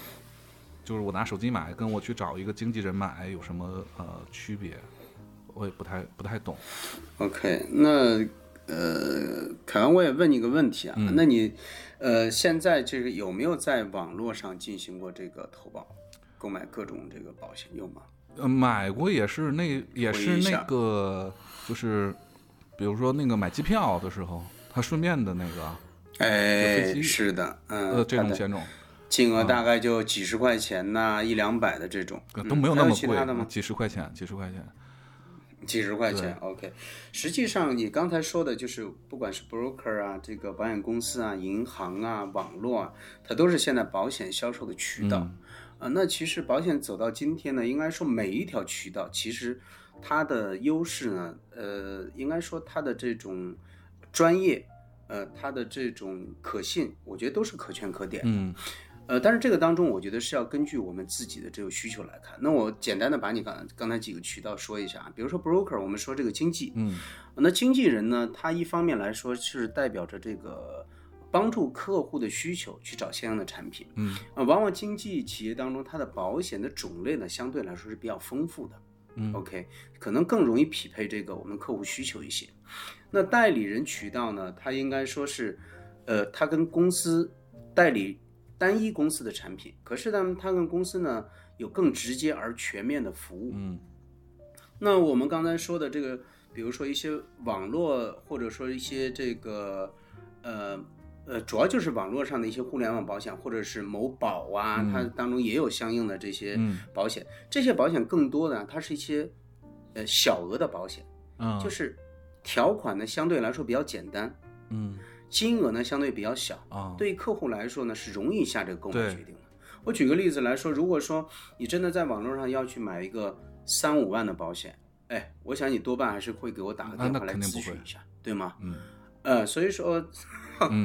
就是我拿手机买，跟我去找一个经纪人买有什么呃区别？我也不太不太懂。OK，那呃，凯文，我也问你个问题啊，嗯那你呃现在这个有没有在网络上进行过这个投保，购买各种这个保险有吗？呃，买过也是那也是那个，就是比如说那个买机票的时候，他顺便的那个哎，是的，嗯，呃这种险种金额大概就几十块钱呐、一两百的这种，嗯都没有那么贵？几十块钱，几十块钱。几十块钱，OK。实际上，你刚才说的就是，不管是 broker 啊，这个保险公司啊、银行啊、网络啊，它都是现在保险销售的渠道。啊，那其实保险走到今天呢，应该说每一条渠道其实它的优势呢，呃，应该说它的这种专业，呃，它的这种可信，我觉得都是可圈可点的。嗯呃，但是这个当中，我觉得是要根据我们自己的这个需求来看。那我简单的把你刚刚才几个渠道说一下啊，比如说 broker，我们说这个经纪，嗯那经纪人呢，他一方面来说是代表着这个帮助客户的需求去找相应的产品，嗯呃，往往经纪企业当中，它的保险的种类呢，相对来说是比较丰富的。嗯 OK，可能更容易匹配这个我们客户需求一些。那代理人渠道呢，它应该说是，呃，它跟公司代理单一公司的产品，可是呢，它跟公司呢有更直接而全面的服务。嗯。那我们刚才说的这个，比如说一些网络，或者说一些这个，呃呃，主要就是网络上的一些互联网保险，或者是某宝啊，它当中也有相应的这些嗯。保险。这些保险更多的啊它是一些呃小额的保险，嗯，就是条款呢相对来说比较简单，嗯金额呢相对比较小。啊，对于客户来说呢，是容易下这个购买决定的。我举个例子来说，如果说你真的在网络上要去买一个三五万的保险，哎，我想你多半还是会给我打个电话来咨询一下，对吗？嗯呃，所以说，嗯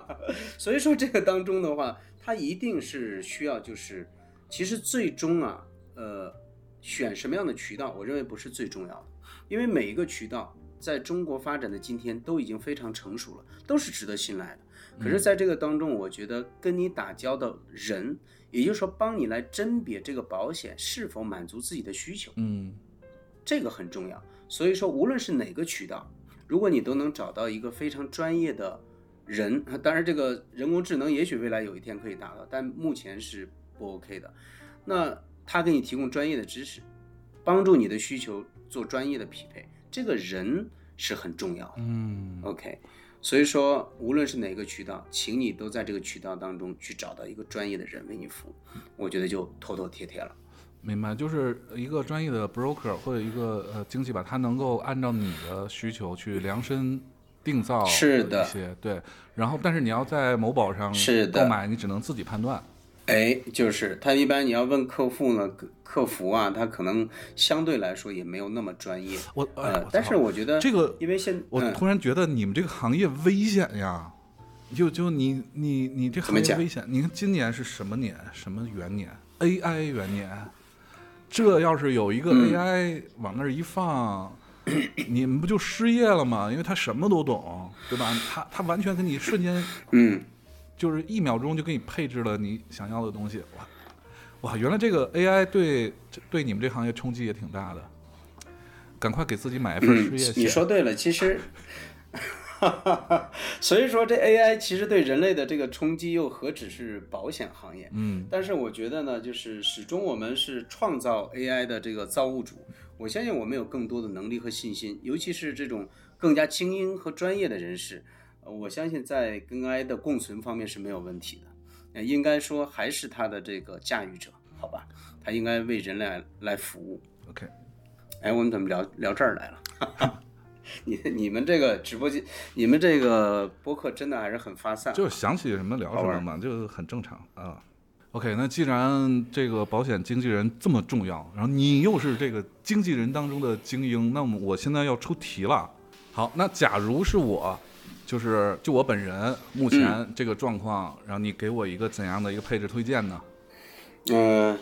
所以说这个当中的话，它一定是需要就是，其实最终啊，呃，选什么样的渠道，我认为不是最重要的，因为每一个渠道在中国发展的今天都已经非常成熟了，都是值得信赖的。可是，在这个当中，我觉得跟你打交道人，也就是说帮你来甄别这个保险是否满足自己的需求，嗯这个很重要。所以说，无论是哪个渠道，如果你都能找到一个非常专业的人，当然这个人工智能也许未来有一天可以达到，但目前是不 OK 的。那他给你提供专业的知识，帮助你的需求做专业的匹配，这个人是很重要的。嗯 OK，所以说无论是哪个渠道，请你都在这个渠道当中去找到一个专业的人为你服务，我觉得就妥妥帖帖了。明白，就是一个专业的 broker 或者一个呃经纪吧，他能够按照你的需求去量身定造是的一些对，然后但是你要在某宝上是的购买，你只能自己判断。哎，就是他一般你要问客户呢，客客服啊，他可能相对来说也没有那么专业。我哎我，呃但是我觉得这个因为现我嗯突然觉得你们这个行业危险呀！就就你你你这行业危险。你看今年是什么年？什么元年？AI 元年。这要是有一个嗯 AI 往那儿一放，你们不就失业了吗？因为他什么都懂，对吧？他他完全给你瞬间嗯，就是一秒钟就给你配置了你想要的东西。哇哇，原来这个 AI 对对你们这行业冲击也挺大的。赶快给自己买一份失嗯业，险。你说对了，其实，所以说这 AI 其实对人类的这个冲击又何止是保险行业？嗯但是我觉得呢，就是始终我们是创造 AI 的这个造物主，我相信我们有更多的能力和信心，尤其是这种更加精英和专业的人士，呃我相信在跟 AI 的共存方面是没有问题的。呃应该说还是他的这个驾驭者，好吧？他应该为人类来服务。，OK，哎，我们怎么聊聊这儿来了？你你们这个直播间，你们这个播客真的还是很发散。就是想起什么聊什么嘛，就很正常啊。OK，那既然这个保险经纪人这么重要，然后你又是这个经纪人当中的精英，那么我现在要出题了。好，那假如是我，就是就我本人目前这个状况，然后你给我一个怎样的一个配置推荐呢？嗯、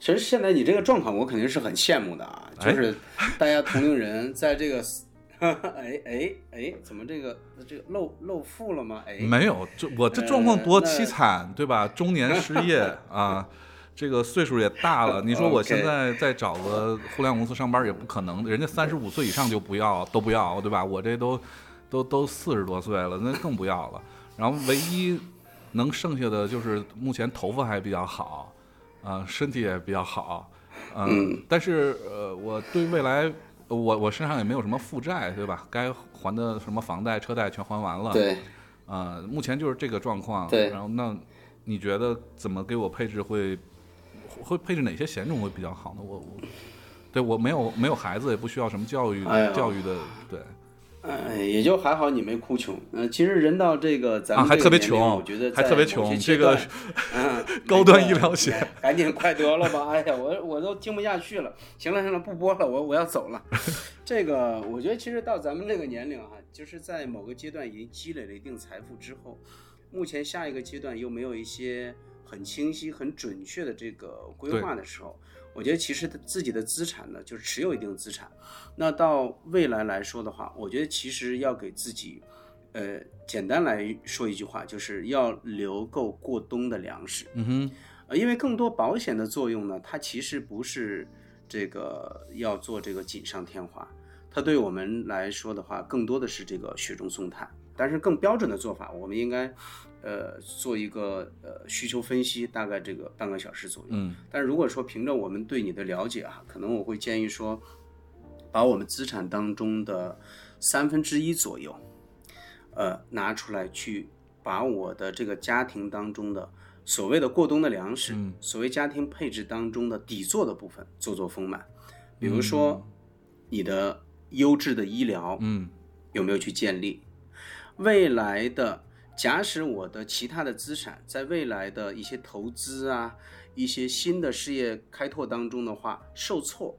其实现在你这个状况，我肯定是很羡慕的啊，哎就是大家同龄人在这个，哎哎哎，怎么这个这个露露富了吗？哎，没有，这我这状况呃多凄惨，对吧？中年失业 啊，这个岁数也大了。你说我现在再找个互联网公司上班也不可能，人家三十五岁以上就不要，都不要，对吧？我这都都都四十多岁了，那更不要了。然后唯一能剩下的就是目前头发还比较好，啊、身体也比较好，嗯，但是呃，我对未来。我我身上也没有什么负债，对吧？该还的什么房贷、车贷全还完了。对，啊、目前就是这个状况。对然后那你觉得怎么给我配置会会配置哪些险种会比较好呢？我我对我没有没有孩子，也不需要什么教育、哎教育的，对哎，也就还好你没哭穷。嗯、其实人到这个咱啊，们还特别这个年龄穷，我觉得还特别穷，这个 嗯，高端医疗险哎赶紧快得了吧！哎呀，我我都听不下去了。行了行了，不播了，我我要走了。这个我觉得其实到咱们这个年龄啊、就是在某个阶段已经积累了一定财富之后，目前下一个阶段又没有一些很清晰、很准确的这个规划的时候，我觉得其实自己的资产呢，就是持有一定资产。那到未来来说的话，我觉得其实要给自己，呃，简单来说一句话，就是要留够过冬的粮食。嗯哼，呃，因为更多保险的作用呢，它其实不是这个要做这个锦上添花，它对我们来说的话，更多的是这个雪中送炭。但是更标准的做法，我们应该，呃，做一个呃需求分析，大概这个半个小时左右。嗯。但如果说凭着我们对你的了解啊，可能我会建议说，把我们资产当中的三分之一左右，呃，拿出来去把我的这个家庭当中的所谓的过冬的粮食，嗯。所谓家庭配置当中的底座的部分做做丰满，比如说你的优质的医疗，嗯。有没有去建立？未来的，假使我的其他的资产在未来的一些投资啊、一些新的事业开拓当中的话受挫，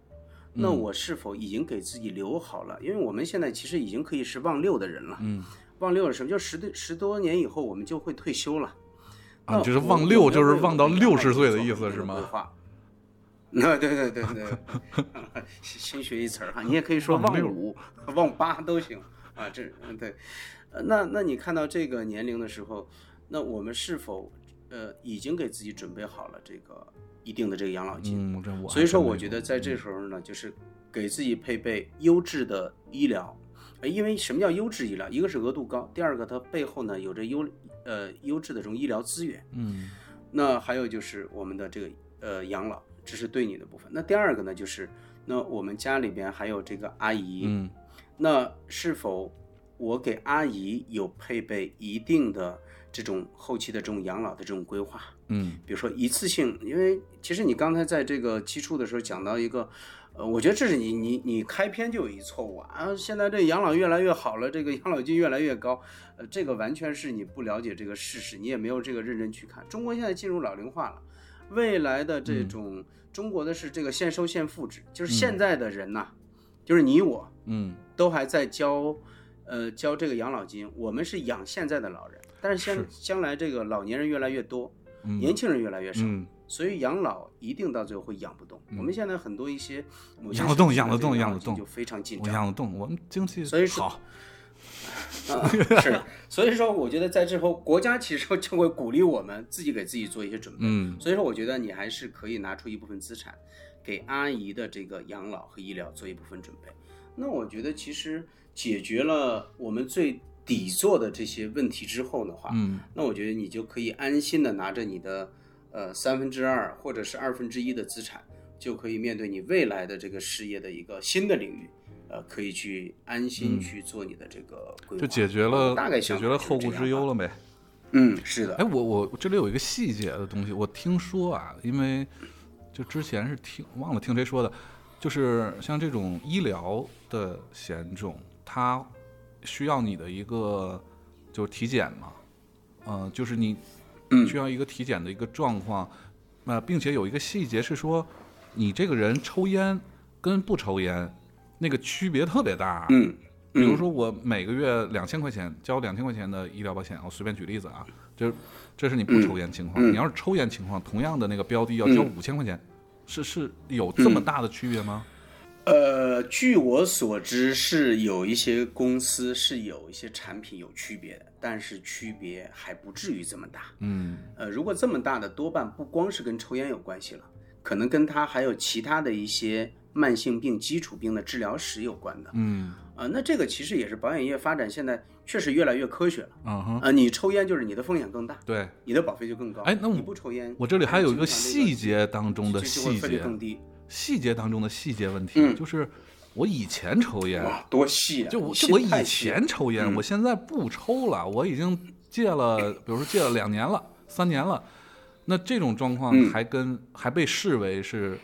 那我是否已经给自己留好了？因为我们现在其实已经可以是望六的人了。嗯，望六是什么？就十多十多年以后我们就会退休了。啊，那就是望六，就是望到六十岁的意思是吗？那对对对对，新学一词儿哈，你也可以说望五、望八都行啊。这嗯对，呃那那你看到这个年龄的时候，那我们是否呃已经给自己准备好了这个一定的这个养老金？嗯，这我所以说，我觉得在这时候呢，就是给自己配备优质的医疗。呃因为什么叫优质医疗？一个是额度高，第二个它背后呢有着优呃优质的这种医疗资源。嗯那还有就是我们的这个呃养老，这是对你的部分。那第二个呢，就是那我们家里边还有这个阿姨，嗯那是否我给阿姨有配备一定的这种后期的这种养老的这种规划？嗯比如说一次性，因为其实你刚才在这个基础的时候讲到一个，呃，我觉得这是你你你开篇就有一错误啊。现在这养老越来越好了，这个养老金越来越高，呃，这个完全是你不了解这个事实，你也没有这个认真去看。中国现在进入老龄化了，未来的这种、中国的是这个现收现付制，就是现在的人呐、就是你我嗯，都还在交，呃，交这个养老金，我们是养现在的老人。但是将将来这个老年人越来越多，嗯年轻人越来越少，嗯，所以养老一定到最后会养不动。我们现在很多一些养得动养得动养得动就非常紧我张。养得动，我们经济所以说好，啊，是，所以说我觉得在之后，国家其实就会鼓励我们自己给自己做一些准备。嗯所以说，我觉得你还是可以拿出一部分资产，给阿姨的这个养老和医疗做一部分准备。那我觉得其实解决了我们最底座的这些问题之后的话，嗯那我觉得你就可以安心的拿着你的呃三分之二或者是二分之一的资产，就可以面对你未来的这个事业的一个新的领域，呃，可以去安心去做你的这个规划，嗯就解决了大概解决了后顾之忧了。了呗。嗯，是的哎，，我我这里有一个细节的东西，我听说啊，因为就之前是听忘了听谁说的，就是像这种医疗的险种，它需要你的一个就是体检嘛，嗯、就是你需要一个体检的一个状况，呃，并且有一个细节是说，你这个人抽烟跟不抽烟那个区别特别大，嗯，比如说我每个月两千块钱交两千块钱的医疗保险，我随便举例子啊，这这是你不抽烟情况，嗯你要是抽烟情况，同样的那个标的要交五千块钱，是是有这么大的区别吗？呃，据我所知是有一些公司是有一些产品有区别的，但是区别还不至于这么大。嗯呃，如果这么大的，多半不光是跟抽烟有关系了，可能跟他还有其他的一些慢性病、基础病的治疗史有关的。嗯啊、那这个其实也是保险业发展现在确实越来越科学了。啊、你抽烟就是你的风险更大，对你的保费就更高。哎那我你不抽烟，我这里还有一个细节当中的细节，更低。细节当中的细节问题，嗯就是我以前抽烟，哇，多细啊！就我就我以前抽烟，嗯我现在不抽了，我已经戒了，比如说戒了两年了、三年了，那这种状况嗯还跟、还被视为是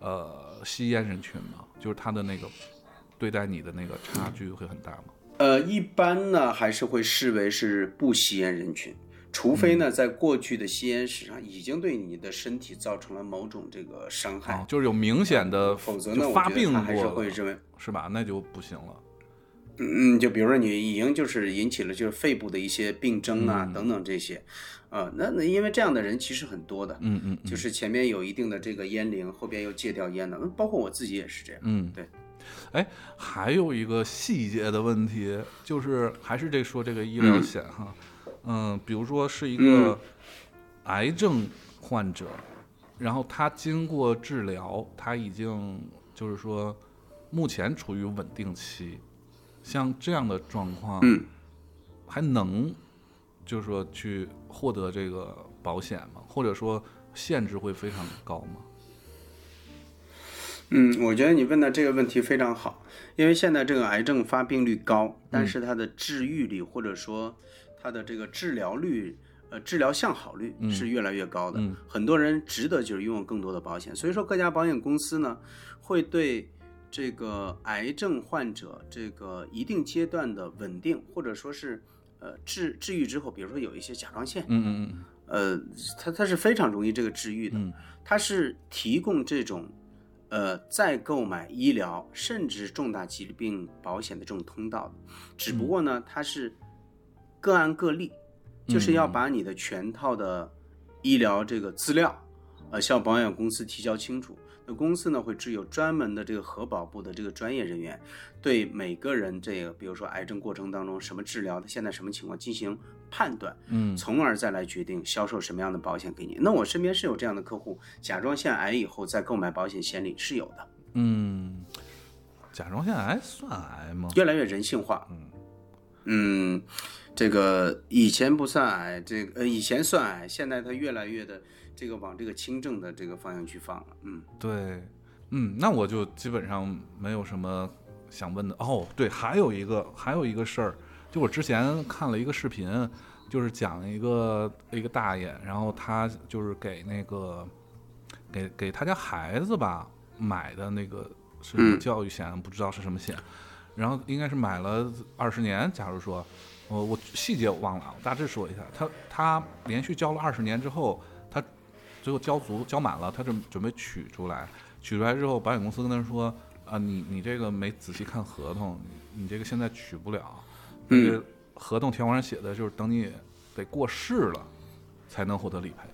呃吸烟人群吗？就是他的那个对待你的那个差距会很大吗？呃，一般呢还是会视为是不吸烟人群，除非嗯呢在过去的吸烟史上已经对你的身体造成了某种这个伤害，啊，就是有明显的否则呢，我发病还是会，认为，是吧？那就不行了。嗯，就比如说你已经就是引起了就是肺部的一些病症啊、嗯等等这些，啊、那那因为这样的人其实很多的，嗯嗯，嗯就是前面有一定的这个烟龄，后边又戒掉烟的，嗯包括我自己也是这样，嗯，对。哎，还有一个细节的问题，就是还是这说这个医疗险哈，嗯、比如说是一个癌症患者，然后他经过治疗，他已经就是说目前处于稳定期，像这样的状况，嗯还能就是说去获得这个保险吗？或者说限制会非常高吗？嗯，我觉得你问的这个问题非常好，因为现在这个癌症发病率高，但是它的治愈率或者说它的这个治疗率，呃，治疗向好率是越来越高的。嗯。很多人值得就是拥有更多的保险，所以说各家保险公司呢会对这个癌症患者这个一定阶段的稳定或者说是呃治治愈之后，比如说有一些甲状腺，嗯嗯嗯。呃，它它是非常容易这个治愈的，嗯。它是提供这种呃再购买医疗甚至重大疾病保险的这种通道的，只不过呢，它是个案个例，就是要把你的全套的医疗这个资料，呃，向保险公司提交清楚。那公司呢会只有专门的这个核保部的这个专业人员，对每个人这个，比如说癌症过程当中什么治疗，他现在什么情况进行判断，嗯从而再来决定销售什么样的保险给你。那我身边是有这样的客户，甲状腺癌以后再购买保险险理是有的，嗯，甲状腺癌算癌吗？越来越人性化。嗯，这个以前不算矮，这个呃以前算矮，现在它越来越的这个往这个轻症的这个方向去放了。嗯对，嗯，那我就基本上没有什么想问的。哦，对，还有一个还有一个事儿，就我之前看了一个视频，就是讲一个一个大爷，然后他就是给那个给给他家孩子吧买的那个是嗯教育险，不知道是什么险，然后应该是买了二十年，假如说。我我细节我忘了啊，我大致说一下。他他连续交了二十年之后，他最后交足交满了，他准准备取出来，取出来之后，保险公司跟他说啊，你你这个没仔细看合同，你你这个现在取不了，嗯这个合同条款上写的就是等你得过世了才能获得理赔，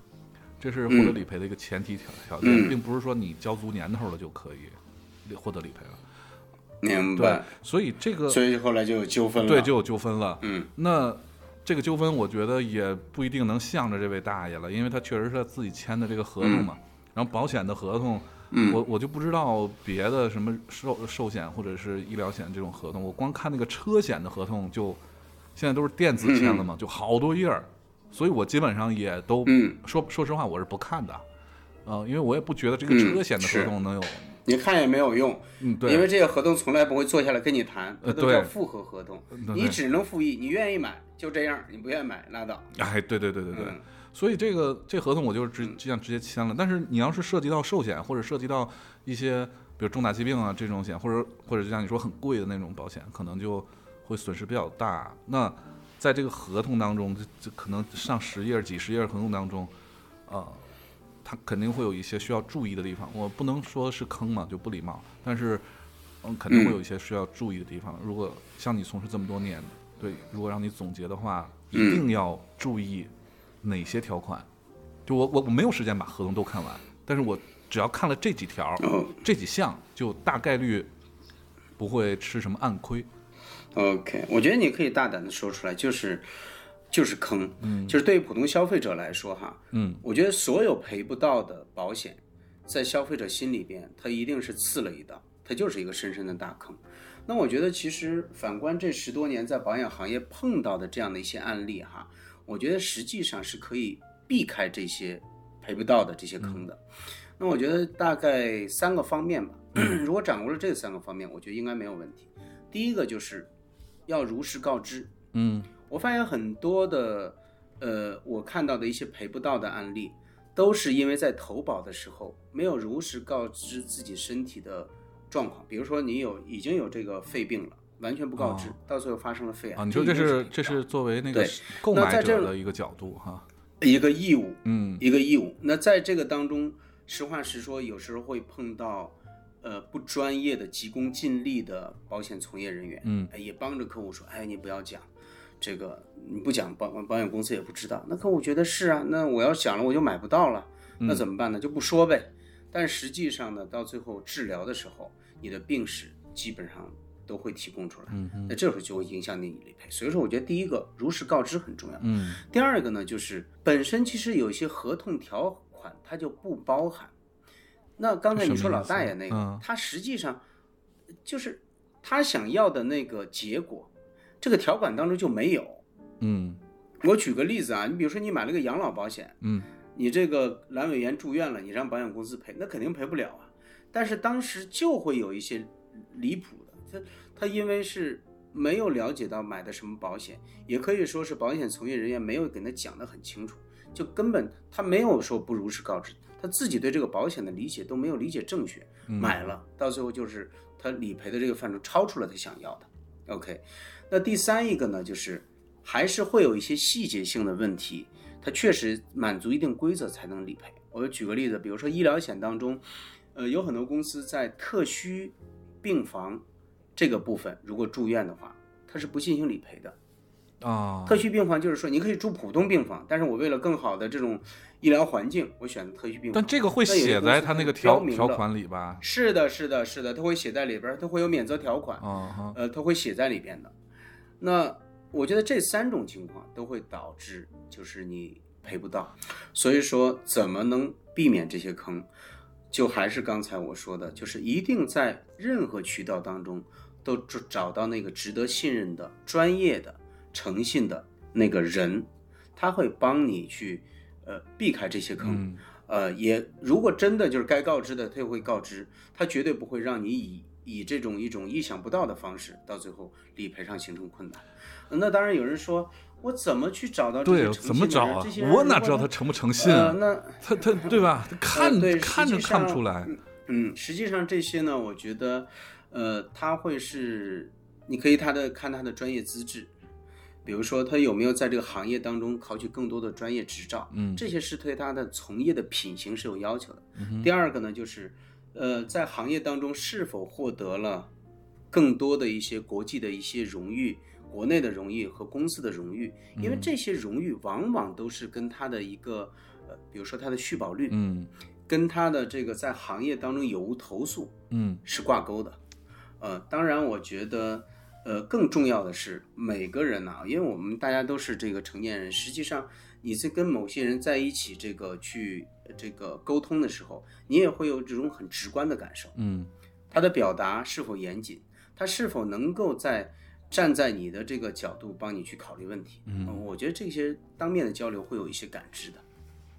这是获得理赔的一个前提条条件，嗯。并不是说你交足年头了就可以获得理赔了。对明白。，所以这个所以后来就有纠纷了。对就有纠纷了。嗯，那这个纠纷我觉得也不一定能向着这位大爷了，因为他确实是他自己签的这个合同嘛。然后保险的合同，嗯我我就不知道别的什么寿寿险或者是医疗险这种合同，我光看那个车险的合同就现在都是电子签了嘛，就好多页儿，所以我基本上也都、嗯说说实话我是不看的。啊、因为我也不觉得这个嗯车险的合同能有，你看也没有用，嗯，对，因为这个合同从来不会坐下来跟你谈，都叫复合合同，对你只能复议，你愿意买就这样，你不愿意买拉倒。哎，对对对对对，嗯。所以这个这合同我就是直这样直接签了。但是你要是涉及到寿险，或者涉及到一些比如重大疾病啊这种险，或者或者就像你说很贵的那种保险，可能就会损失比较大。那在这个合同当中，这这可能上十页、几十页合同当中，呃，它肯定会有一些需要注意的地方。我不能说是坑嘛，就不礼貌，但是嗯，肯定会有一些需要注意的地方。如果像你从事这么多年，对，如果让你总结的话，一定要注意哪些条款。就我我我没有时间把合同都看完，但是我只要看了这几条、哦这几项，就大概率不会吃什么暗亏。OK，我觉得你可以大胆的说出来，就是就是坑，嗯，就是对于普通消费者来说哈，嗯，我觉得所有赔不到的保险，在消费者心里边，它一定是刺了一刀，它就是一个深深的大坑。那我觉得其实反观这十多年在保险行业碰到的这样的一些案例哈，我觉得实际上是可以避开这些赔不到的这些坑的。那我觉得大概三个方面吧，如果掌握了这三个方面，我觉得应该没有问题。第一个就是要如实告知，嗯我发现很多的，呃，我看到的一些赔不到的案例，都是因为在投保的时候没有如实告知自己身体的状况，比如说你有已经有这个肺病了，完全不告知，哦到最后发生了肺癌。啊，你说这是是这是作为那个对购买者的一个角度哈。一个义务，嗯一个义务。那在这个当中，实话实说，有时候会碰到，呃，不专业的、急功近利的保险从业人员，嗯哎，也帮着客户说，哎，你不要讲，这个你不讲保保险公司也不知道。那客户觉得是啊，那我要讲了我就买不到了，嗯那怎么办呢？就不说呗。但实际上呢，到最后治疗的时候，你的病史基本上都会提供出来，嗯那这时候就会影响你理赔。所以说，我觉得第一个如实告知很重要。嗯第二个呢，就是本身其实有一些合同条款它就不包含。那刚才你说老大爷那个，嗯他实际上就是他想要的那个结果，这个条款当中就没有。嗯我举个例子啊，你比如说你买了个养老保险，嗯你这个阑尾炎住院了，你让保险公司赔，那肯定赔不了啊。但是当时就会有一些离谱的，他他因为是没有了解到买的什么保险，也可以说是保险从业人员没有给他讲得很清楚，就根本他没有说不如实告知，他自己对这个保险的理解都没有理解正确，买了到最后就是他理赔的这个范畴超出了他想要的。OK，那第三一个呢，就是还是会有一些细节性的问题，它确实满足一定规则才能理赔。我举个例子，比如说医疗险当中，呃，有很多公司在特需病房这个部分，如果住院的话，它是不进行理赔的。啊，特需病房就是说，你可以住普通病房，但是我为了更好的这种医疗环境，我选择特需病房。但这个会写在他那个条条款里吧？是的，是的，是的，他会写在里边儿，它会有免责条款。呃，他会写在里边的。那我觉得这三种情况都会导致就是你赔不到，所以说怎么能避免这些坑？就还是刚才我说的，就是一定在任何渠道当中都找找到那个值得信任的、专业的、诚信的那个人，他会帮你去呃避开这些坑。嗯呃，也如果真的就是该告知的，他也会告知，他绝对不会让你以以这种一种意想不到的方式，到最后理赔上形成困难。呃那当然有人说，我怎么去找到这些对，诚怎么找啊信的人这些？人我哪知道他诚不诚信呃，啊？那他他对吧？他 看对看着实际上看不出来。嗯，实际上这些呢，我觉得，呃，他会是你可以他的看他的专业资质，比如说他有没有在这个行业当中考取更多的专业执照，嗯这些是对他的从业的品行是有要求的。第二个呢，就是呃，在行业当中是否获得了更多的一些国际的一些荣誉国内的荣誉和公司的荣誉，因为嗯这些荣誉往往都是跟他的一个呃，比如说他的续保率，嗯跟他的这个在行业当中有无投诉嗯是挂钩的。呃，当然，我觉得，呃，更重要的是每个人呢、因为我们大家都是这个成年人，实际上你在跟某些人在一起这个去呃这个沟通的时候，你也会有这种很直观的感受。嗯他的表达是否严谨，他是否能够在站在你的这个角度帮你去考虑问题。嗯呃我觉得这些当面的交流会有一些感知的。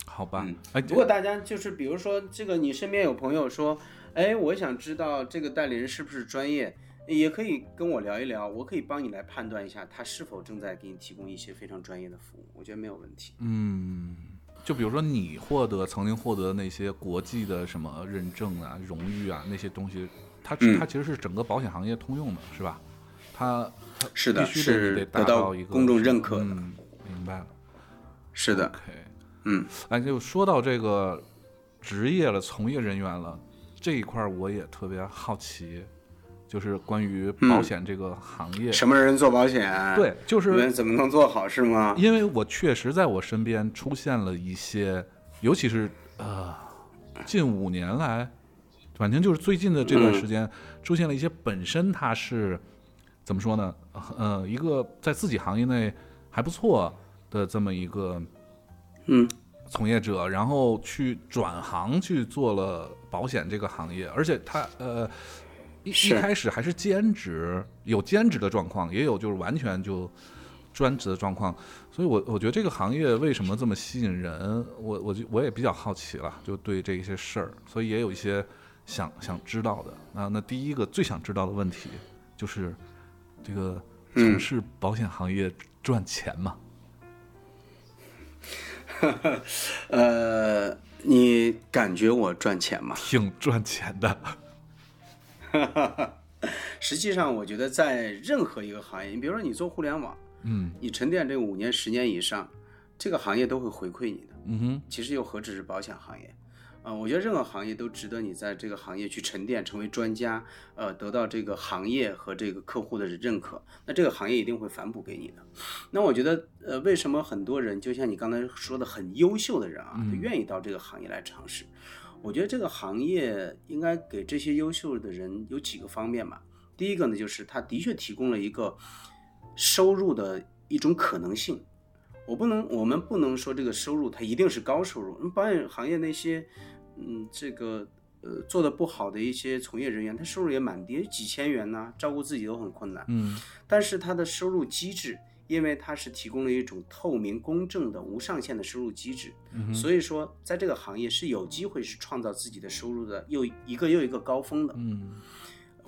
好吧如果大家就是比如说这个，你身边有朋友说，哎，我想知道这个代理人是不是专业，也可以跟我聊一聊，我可以帮你来判断一下他是否正在给你提供一些非常专业的服务，我觉得没有问题。嗯，就比如说你获得曾经获得那些国际的什么认证啊、荣誉啊那些东西，它嗯它其实是整个保险行业通用的，是吧？它它是的必须是得达得到到一个公众认可的嗯，明白了。是的，OK，嗯，哎，就说到这个职业了、从业人员了这一块，儿，我也特别好奇，就是关于保险这个行业。什么人做保险？对，就是怎么能做好是吗？因为我确实在我身边出现了一些，尤其是呃近五年来，反正就是最近的这段时间，出现了一些本身他是怎么说呢？呃，一个在自己行业内还不错的这么一个嗯从业者，然后去转行去做了保险这个行业，而且他呃一一开始还是兼职，有兼职的状况，也有就是完全就专职的状况，所以我我觉得这个行业为什么这么吸引人，我我就我也比较好奇了，就对这一些事儿，所以也有一些想想知道的。那那第一个最想知道的问题就是这个从事保险行业赚钱吗？呃，你感觉我赚钱吗？挺赚钱的。实际上，我觉得在任何一个行业，你比如说你做互联网，嗯你沉淀这五年、十年以上，这个行业都会回馈你的。嗯哼。其实又何止是保险行业？啊、我觉得任何行业都值得你在这个行业去沉淀，成为专家，呃，得到这个行业和这个客户的认可，那这个行业一定会反哺给你的。那我觉得，呃，为什么很多人就像你刚才说的，很优秀的人啊，他愿意到这个行业来尝试？我觉得这个行业应该给这些优秀的人有几个方面吧。第一个呢，就是它的确提供了一个收入的一种可能性。我不能，我们不能说这个收入它一定是高收入。嗯保险行业那些，嗯，这个呃做的不好的一些从业人员，他收入也蛮低，几千元呐、照顾自己都很困难。嗯但是他的收入机制，因为它是提供了一种透明、公正的无上限的收入机制，嗯所以说在这个行业是有机会是创造自己的收入的又一个又一个高峰的。嗯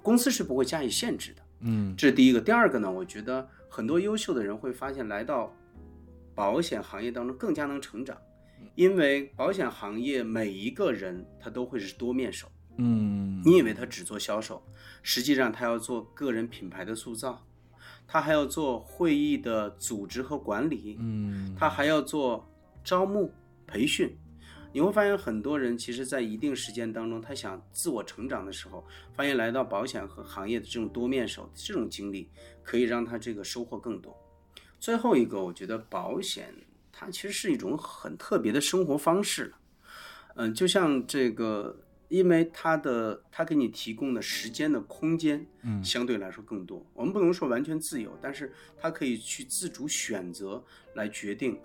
公司是不会加以限制的。嗯这是第一个。第二个呢，我觉得很多优秀的人会发现，来到保险行业当中更加能成长，因为保险行业每一个人他都会是多面手。嗯你以为他只做销售，实际上他要做个人品牌的塑造，他还要做会议的组织和管理，嗯他还要做招募培训。你会发现很多人其实，在一定时间当中，他想自我成长的时候，发现来到保险和行业的这种多面手这种经历，可以让他这个收获更多。最后一个，我觉得保险它其实是一种很特别的生活方式了。嗯，就像这个，因为它的它给你提供的时间的空间，嗯相对来说更多。我们不能说完全自由，但是它可以去自主选择来决定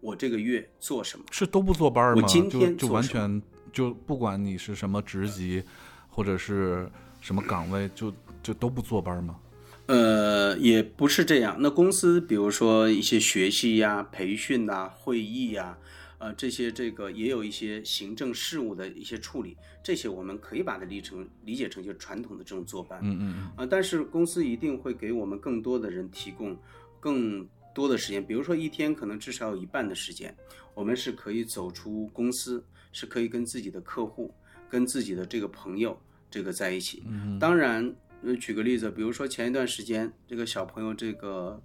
我这个月做什么。是都不坐班儿吗？我今天就就完全就不管你是什么职级或者是什么岗位，就就都不坐班儿吗？呃，也不是这样。那公司比如说一些学习呀、培训呐、会议呀，呃，这些这个也有一些行政事务的一些处理，这些我们可以把它理成理解成就是传统的这种坐班。嗯嗯啊，但是公司一定会给我们更多的人提供更多的时间，比如说一天可能至少有一半的时间，我们是可以走出公司，是可以跟自己的客户、跟自己的这个朋友这个在一起。嗯当然，呃，举个例子，比如说前一段时间这个小朋友这个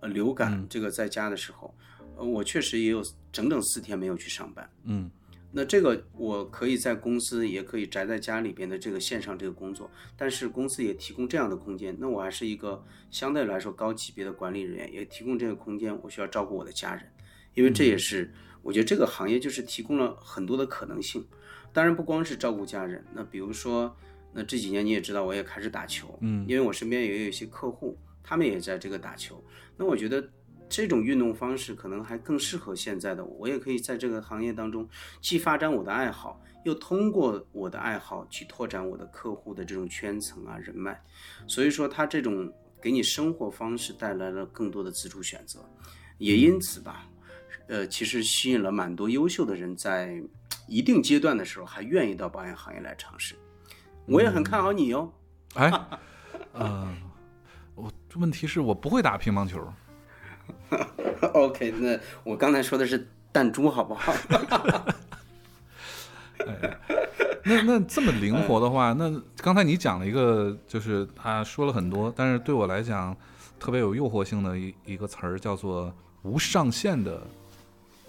呃流感嗯这个在家的时候，呃，我确实也有整整四天没有去上班。嗯那这个我可以在公司，也可以宅在家里边的这个线上这个工作，但是公司也提供这样的空间，那我还是一个相对来说高级别的管理人员，也提供这个空间，我需要照顾我的家人，因为这也是我觉得这个行业就是提供了很多的可能性。当然不光是照顾家人，那比如说，那这几年你也知道，我也开始打球，嗯，因为我身边也有一些客户，他们也在这个打球，那我觉得。这种运动方式可能还更适合现在的我，我也可以在这个行业当中既发展我的爱好，又通过我的爱好去拓展我的客户的这种圈层啊人脉。所以说，它这种给你生活方式带来了更多的自主选择，也因此吧，呃，其实吸引了蛮多优秀的人，在一定阶段的时候还愿意到保险行业来尝试。我也很看好你哟。哎，呃，我问题是我不会打乒乓球。OK，那我刚才说的是弹珠，好不好？哎，那那这么灵活的话，那刚才你讲了一个，就是他说了很多，但是对我来讲特别有诱惑性的一一个词儿，叫做无上限的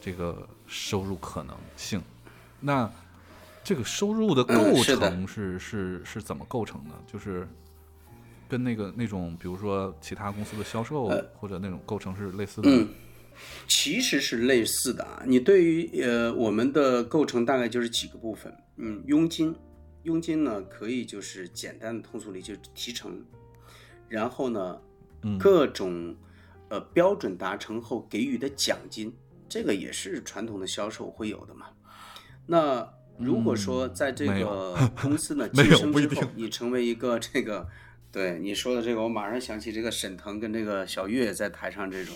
这个收入可能性。那这个收入的构成是是是怎么构成的？就是。跟那个那种，比如说其他公司的销售或者那种构成是类似的。嗯，其实是类似的啊。你对于呃我们的构成大概就是几个部分。嗯，佣金，佣金呢可以就是简单的通俗理解提成，然后呢，各种呃标准达成后给予的奖金，这个也是传统的销售会有的嘛。那如果说在这个公司呢 晋升之后，你成为一个这个。对你说的这个，我马上想起这个沈腾跟这个小岳在台上这种，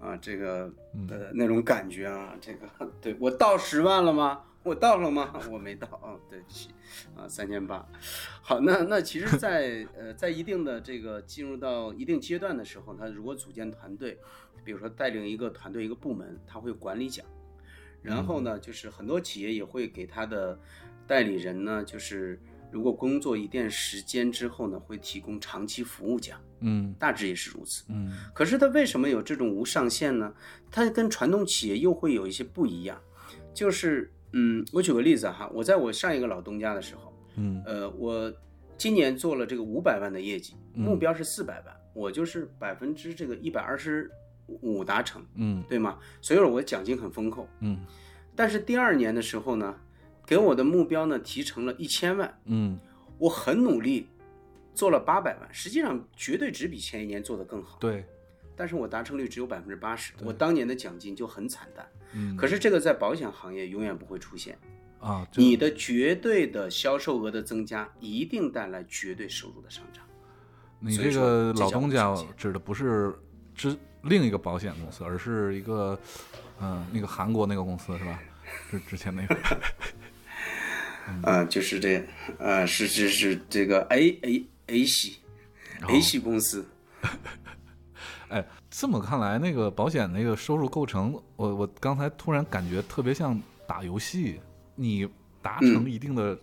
啊，这个呃那种感觉啊，这个对我到十万了吗？我到了吗？我没到啊，对不起，啊三千八。好，那那其实，在呃在一定的这个进入到一定阶段的时候，他如果组建团队，比如说带领一个团队一个部门，他会管理奖，然后呢，就是很多企业也会给他的代理人呢，就是。如果工作一段时间之后呢，会提供长期服务奖，嗯，大致也是如此，嗯。可是它为什么有这种无上限呢？它跟传统企业又会有一些不一样，就是，嗯，我举个例子哈，我在我上一个老东家的时候，嗯，呃，我今年做了这个五百万的业绩，目标是四百万，我就是百分之这个一百二十五达成，嗯，对吗？所以说我奖金很丰厚，嗯。但是第二年的时候呢？给我的目标呢提成了一千万，嗯，我很努力，做了八百万，实际上绝对只比前一年做的更好，对，但是我达成率只有百分之八十，我当年的奖金就很惨淡，嗯，可是这个在保险行业永远不会出现，啊，你的绝对的销售额的增加一定带来绝对收入的上涨，你这个老东家指的不是之另一个保险公司，而是一个，嗯，那个韩国那个公司是吧？是之前那个。啊，就是这，啊，是是是这个 A A A 系，A 系公司。哎，这么看来，那个保险那个收入构成，我我刚才突然感觉特别像打游戏，你达成一定的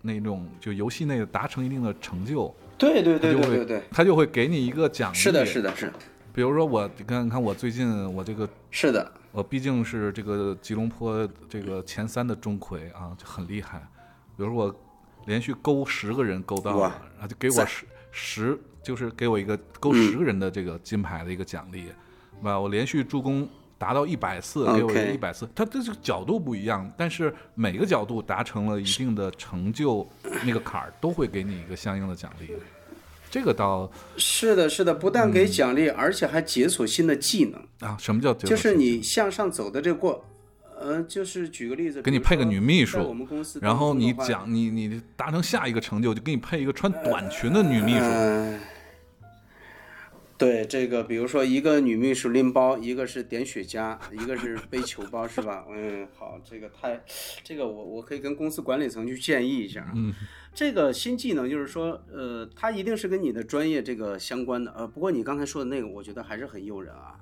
那种，就游戏内达成一定的成就，对对对对对对，他就会给你一个奖励。是的，是的，是的。比如说我，你看，你看我最近我这个，是的，我毕竟是这个吉隆坡这个前三的钟馗啊，就很厉害。比如我连续勾十个人勾到了，然后就给我十十，就是给我一个勾十个人的这个金牌的一个奖励，吧？我连续助攻达到一百次，给我一百次。它这个角度不一样，但是每个角度达成了一定的成就，那个坎儿都会给你一个相应的奖励。这个倒是的，是的，不但给奖励，而且还解锁新的技能啊！什么叫就是你向上走的这个过。呃，就是举个例子，给你配个女秘书，我们公司，然后你讲你你达成下一个成就，就给你配一个穿短裙的女秘书。对，这个比如说一个女秘书拎包，一个是点雪茄，一个是背球包，是吧？嗯，好，这个太，这个我我可以跟公司管理层去建议一下。嗯，这个新技能就是说，呃，它一定是跟你的专业这个相关的。呃，不过你刚才说的那个，我觉得还是很诱人啊。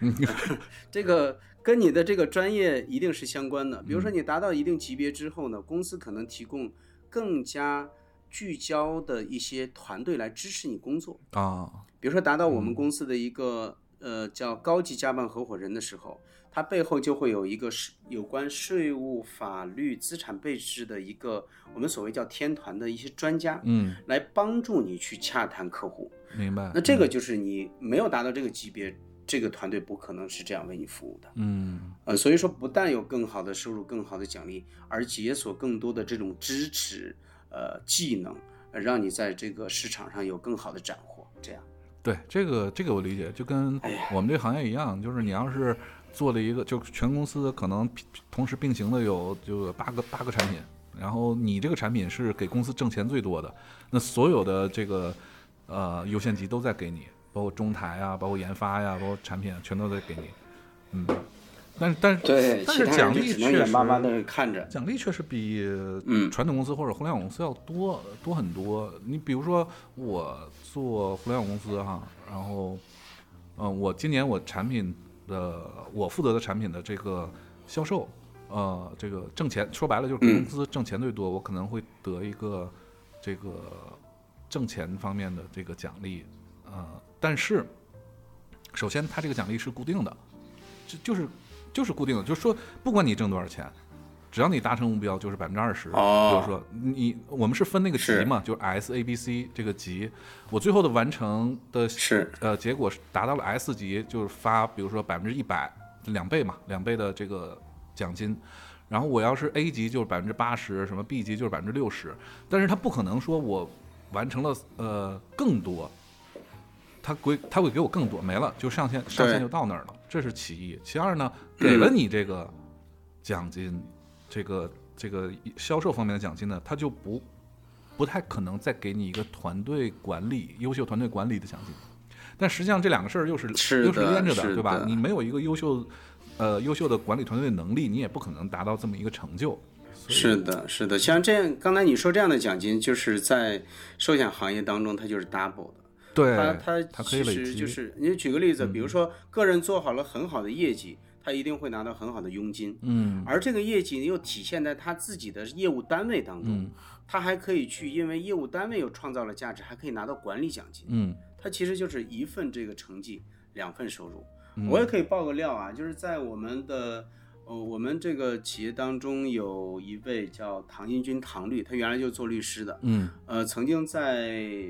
这个。跟你的这个专业一定是相关的。比如说，你达到一定级别之后呢，公司可能提供更加聚焦的一些团队来支持你工作啊。比如说，达到我们公司的一个呃叫高级家办合伙人的时候，它背后就会有一个是有关税务、法律、资产配置的一个我们所谓叫天团的一些专家，嗯，来帮助你去洽谈客户。明白。那这个就是你没有达到这个级别，这个团队不可能是这样为你服务的。嗯呃，所以说不但有更好的收入、更好的奖励，而解锁更多的这种支持、呃技能，呃让你在这个市场上有更好的斩获。这样，对，这个这个我理解，就跟我们这个行业一样，就是你要是做了一个，就全公司可能同时并行的有就有八个八个产品，然后你这个产品是给公司挣钱最多的，那所有的这个呃优先级都在给你，包括中台啊，包括研发呀、包括产品啊，全都在给你。嗯，但是但是对，但是奖励人就只能确实眼巴巴的看着。奖励确实比嗯传统公司或者互联网公司要多多很多。你比如说，我做互联网公司哈，然后，嗯、我今年我产品的我负责的产品的这个销售，呃，这个挣钱说白了就是公司挣钱最多，我可能会得一个这个挣钱方面的这个奖励，呃，但是首先它这个奖励是固定的，就就是就是固定的，就是说不管你挣多少钱，只要你达成目标，就是百分之二十。哦比如说你我们是分那个级是嘛，就是 S、A、B、C 这个级，我最后的完成的是呃结果是达到了 S 级，就是发比如说百分之一百两倍嘛，两倍的这个奖金。然后我要是 A 级就是百分之八十，什么 B 级就是百分之六十，但是他不可能说我完成了呃更多，他会他会给我更多，没了就上限上限就到那儿了，这是其一。其二呢，给了你这个奖金，这个这个销售方面的奖金呢，他就不不太可能再给你一个团队管理优秀团队管理的奖金。但实际上这两个事儿又是又是连着的对吧？你没有一个优秀呃优秀的管理团队的能力，你也不可能达到这么一个成就。是的，是的，像这样，刚才你说这样的奖金，就是在寿险行业当中，它就是 double 的。对，它它它可以累积，嗯其实就是，你举个例子，比如说个人做好了很好的业绩，他一定会拿到很好的佣金，嗯而这个业绩又体现在他自己的业务单位当中，嗯他还可以去，因为业务单位又创造了价值，还可以拿到管理奖金。嗯它其实就是一份这个成绩，两份收入。嗯我也可以爆个料啊，就是在我们的呃我们这个企业当中有一位叫唐英军唐律，他原来就做律师的，嗯呃，曾经在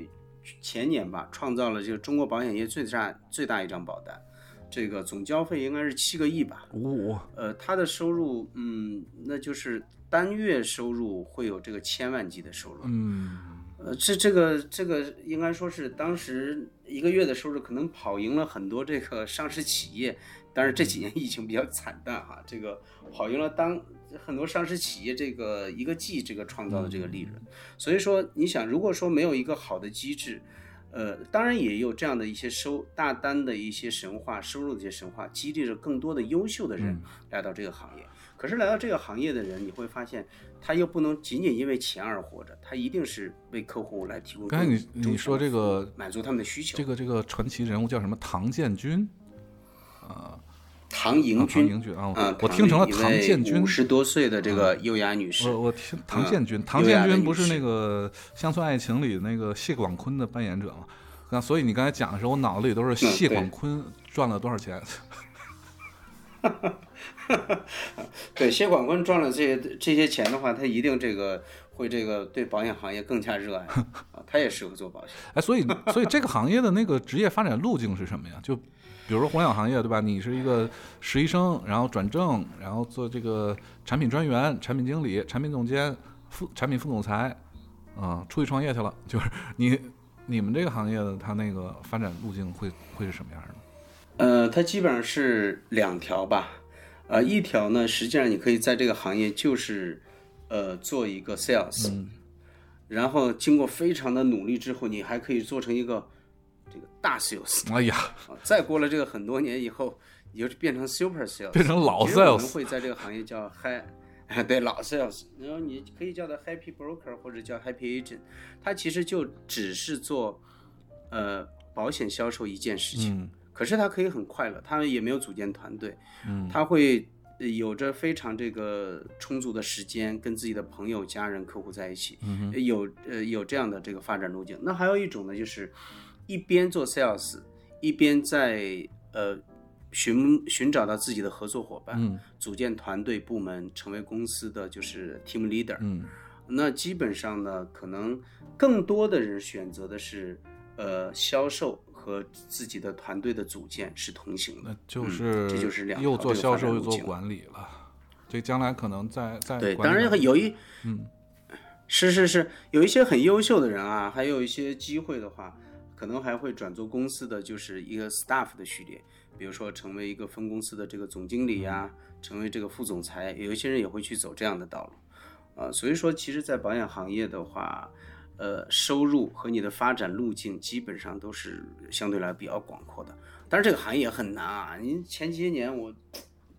前年吧创造了这个中国保险业最大最大一张保单，这个总交费应该是七个亿吧。五呃，他的收入，嗯，那就是单月收入会有这个千万级的收入。嗯呃，这这个这个应该说是当时一个月的收入可能跑赢了很多这个上市企业，但是这几年疫情比较惨淡哈，这个跑赢了当很多上市企业这个一个季这个创造的这个利润。所以说，你想，如果说没有一个好的机制，呃，当然也有这样的一些收大单的一些神话收入的一些神话，激励着更多的优秀的人来到这个行业。可是来到这个行业的人，你会发现，他又不能仅仅因为钱而活着，他一定是为客户来提供更刚才你你说这个满足他们的需求。这个这个传奇人物叫什么？唐建军，唐迎君啊啊，我听成了唐位建军啊五十多岁的这个优雅女士。我我听唐嗯建军，唐建军不是那个《乡村爱情》里那个谢广坤的扮演者吗？那所以你刚才讲的时候，我脑子里都是谢广坤赚了多少钱。对，谢广坤赚了这些这些钱的话，他一定这个会这个对保险行业更加热爱 啊，他也适合做保险。哎，所以所以这个行业的那个职业发展路径是什么呀？就比如说互联网行业，对吧？你是一个实习生，然后转正，然后做这个产品专员、产品经理、产品总监、副产品副总裁，啊、出去创业去了。就是你你们这个行业的它那个发展路径会会是什么样的？呃，它基本上是两条吧，呃，一条呢，实际上你可以在这个行业就是，呃，做一个 sales，、然后经过非常的努力之后，你还可以做成一个这个大 sales 哎呀，啊，再过了这个很多年以后，你就变成 super sales，变成老 sales 我们会在这个行业叫 high。对老 sales，然后你可以叫它 happy broker 或者叫 happy agent，它其实就只是做，呃，保险销售一件事情。嗯可是他可以很快乐，他也没有组建团队，嗯他会呃有着非常这个充足的时间跟自己的朋友、家人、客户在一起，嗯呃有呃有这样的这个发展路径。那还有一种呢，就是一边做 sales，一边在呃寻寻找到自己的合作伙伴，嗯组建团队部门，成为公司的就是 team leader。嗯那基本上呢，可能更多的人选择的是呃销售和自己的团队的组建是同行的那。就嗯是这就是两又做销售又做管理了，这将来可能在在对，当然有一，嗯，是是是，有一些很优秀的人啊，还有一些机会的话，可能还会转做公司的就是一个 staff 的序列，比如说成为一个分公司的这个总经理呀、成为这个副总裁，有一些人也会去走这样的道路，啊、所以说其实，在保险行业的话，呃，收入和你的发展路径基本上都是相对来比较广阔的，但是这个行业很难啊，您前些年我。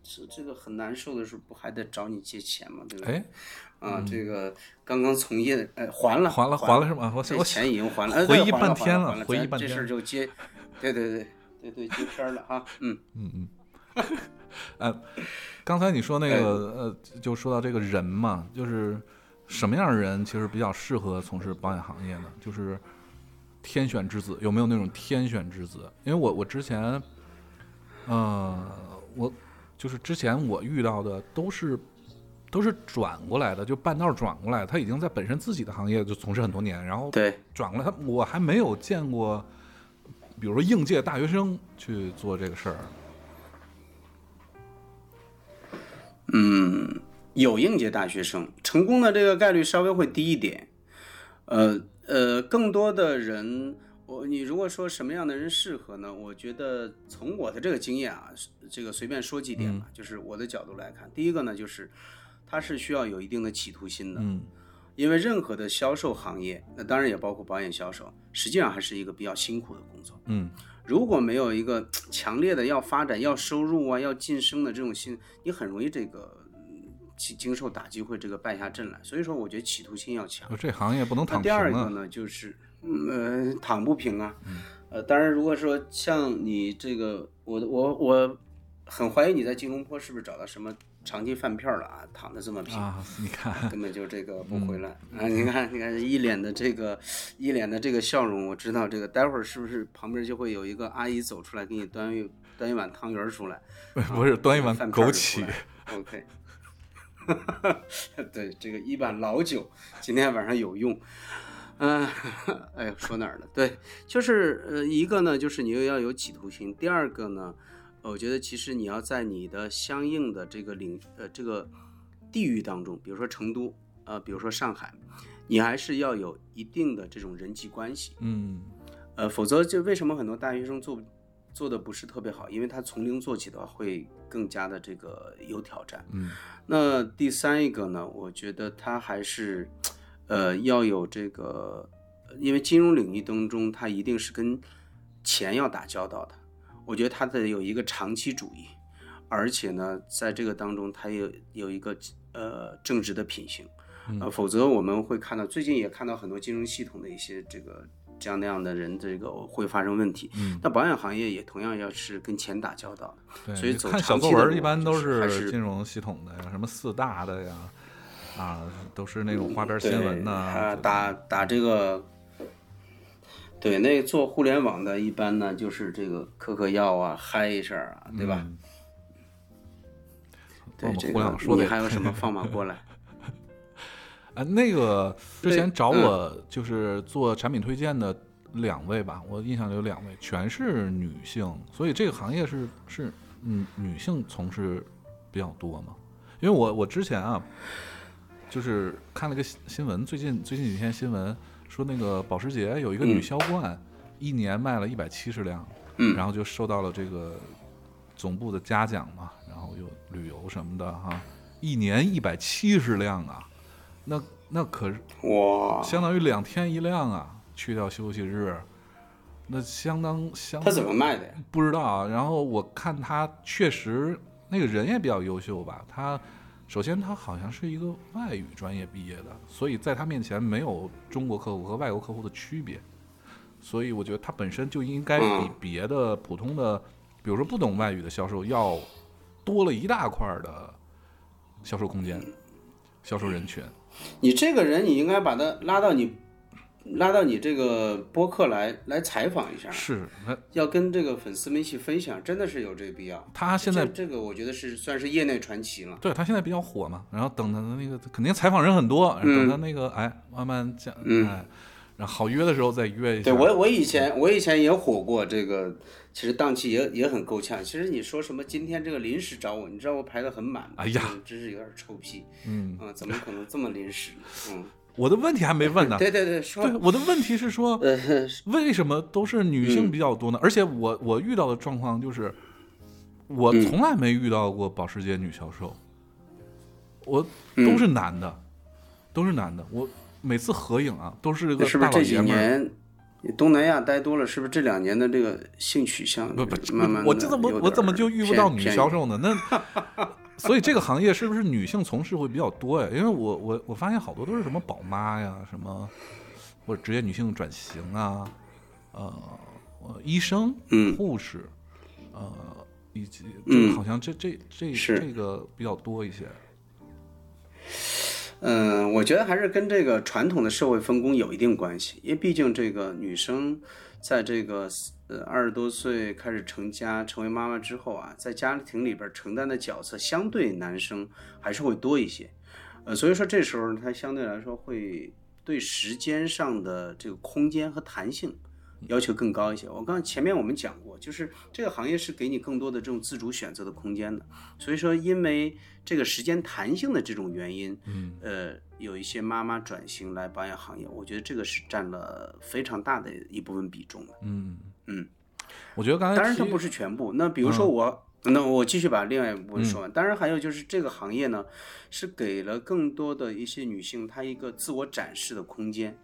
这这个很难受的时候，不还得找你借钱吗？对不对？哎，啊，这个刚刚从业的，哎，还了，还了还了是吗？我我这钱已经还了，哎回忆半天了，回忆半天这事儿就接，对对对对对，接片儿了哈，嗯嗯 嗯，呃，刚才你说那哎个呃，就说到这个人嘛，就是什么样的人其实比较适合从事保险行业呢？就是天选之子，有没有那种天选之子？因为我我之前，呃，我就是之前我遇到的都是都是转过来的，就半道转过来，他已经在本身自己的行业就从事很多年，然后对，转过来，他我还没有见过，比如说应届大学生去做这个事儿。嗯，有应届大学生成功的这个概率稍微会低一点，呃呃，更多的人，我你如果说什么样的人适合呢？我觉得从我的这个经验啊，这个随便说几点吧，就是我的角度来看，第一个呢，就是他是需要有一定的企图心的，嗯因为任何的销售行业，那当然也包括保险销售，实际上还是一个比较辛苦的工作。嗯如果没有一个强烈的要发展、要收入啊、要晋升的这种心，你很容易这个嗯经经受打击，会这个败下阵来。所以说，我觉得企图心要强。这行业不能躺平第二个啊。呢，就是嗯呃躺不平啊。呃，当然，如果说像你这个，我我我很怀疑你在吉隆坡是不是找到什么长期饭票了啊？躺的这么平。啊，你看，根本就这个不回来、啊！你看，你看一脸的这个一脸的这个笑容，我知道这个待会儿是不是旁边就会有一个阿姨走出来给你端一端一碗汤圆儿出来，不是端一碗枸杞 OK，对，这个一碗老酒，今天晚上有用。嗯、哎呦，说哪儿了？对，就是呃，一个呢，就是你又要有企图心；第二个呢，呃我觉得其实你要在你的相应的这个领呃这个地域当中，比如说成都，呃，比如说上海，你还是要有一定的这种人际关系。嗯呃，否则就为什么很多大学生做做的不是特别好？因为他从零做起的话，会更加的这个有挑战。嗯那第三一个呢，我觉得他还是，呃，要有这个，因为金融领域当中，他一定是跟钱要打交道的。我觉得他得有一个长期主义，而且呢，在这个当中，他有有一个呃正直的品行，呃，否则我们会看到最近也看到很多金融系统的一些这个这样那样的人，这个会发生问题。嗯，那保险行业也同样要是跟钱打交道的。对，所以走看小作文一般都是金融系统的呀，什么四大的呀，啊，都是那种花边新闻呐、啊，就打打这个，对，那做互联网的，一般呢就是这个嗑嗑药啊，嗨一下啊，对吧？嗯对，互联网说的你还有什么 方法过来？啊，那个之前找嗯我就是做产品推荐的两位吧，我印象里有两位全是女性，所以这个行业是是嗯女性从事比较多嘛。因为我我之前啊，就是看了个新新闻，最近最近几天新闻说那个保时捷有一个女嗯销冠，一年卖了一百七十辆，嗯然后就受到了这个总部的嘉奖嘛，然后又旅游什么的哈，一年一百七十辆啊，那那可是哇，相当于两天一辆啊，去掉休息日，那相当相他怎么卖的呀？不知道啊。然后我看他确实那个人也比较优秀吧，他首先他好像是一个外语专业毕业的，所以在他面前没有中国客户和外国客户的区别，所以我觉得他本身就应该比嗯别的普通的，比如说不懂外语的销售要多了一大块儿的销售空间、销售人群。你这个人，你应该把他拉到你拉到你这个播客来来采访一下，是，要跟这个粉丝们一起分享，真的是有这个必要。他现在这这个我觉得是算是业内传奇了。对他现在比较火嘛，然后等他的那个肯定采访人很多，等他那个哎慢慢讲，哎，然后好约的时候再约一下。对我我以前我以前也火过，这个其实档期也也很够呛。其实你说什么今天这个临时找我，你知道我排的很满吗？哎呀嗯真是有点臭屁。嗯，啊，怎么可能这么临时呢？嗯，我的问题还没问呢。对对对，说对，我的问题是说，呃，为什么都是女性比较多呢？而且我我遇到的状况就是，我从来没遇到过保时捷女销售，我都是男的，都是男的。我每次合影啊，都是个大是不是这几老爷们儿。年你东南亚待多了，是不是这两年的这个性取向不不，慢慢我这怎么我怎么就遇不到女销售？售呢？那 所以这个行业是不是女性从事会比较多呀？因为我我我发现好多都是什么宝妈呀，什么或者职业女性转型啊，呃，呃医生、嗯护士，呃，以及好像这这这是这个比较多一些。嗯，我觉得还是跟这个传统的社会分工有一定关系，因为毕竟这个女生在这个呃二十多岁开始成家成为妈妈之后啊，在家庭里边承担的角色相对男生还是会多一些，呃，所以说这时候他相对来说会对时间上的这个空间和弹性要求更高一些。我刚前面我们讲过，就是这个行业是给你更多的这种自主选择的空间的。所以说，因为这个时间弹性的这种原因，嗯呃，有一些妈妈转型来保养行业，我觉得这个是占了非常大的一部分比重的。嗯嗯，我觉得刚才当然它不是全部。那比如说我，那我继续把另外一部分说完。当然还有就是这个行业呢，是给了更多的一些女性她一个自我展示的空间。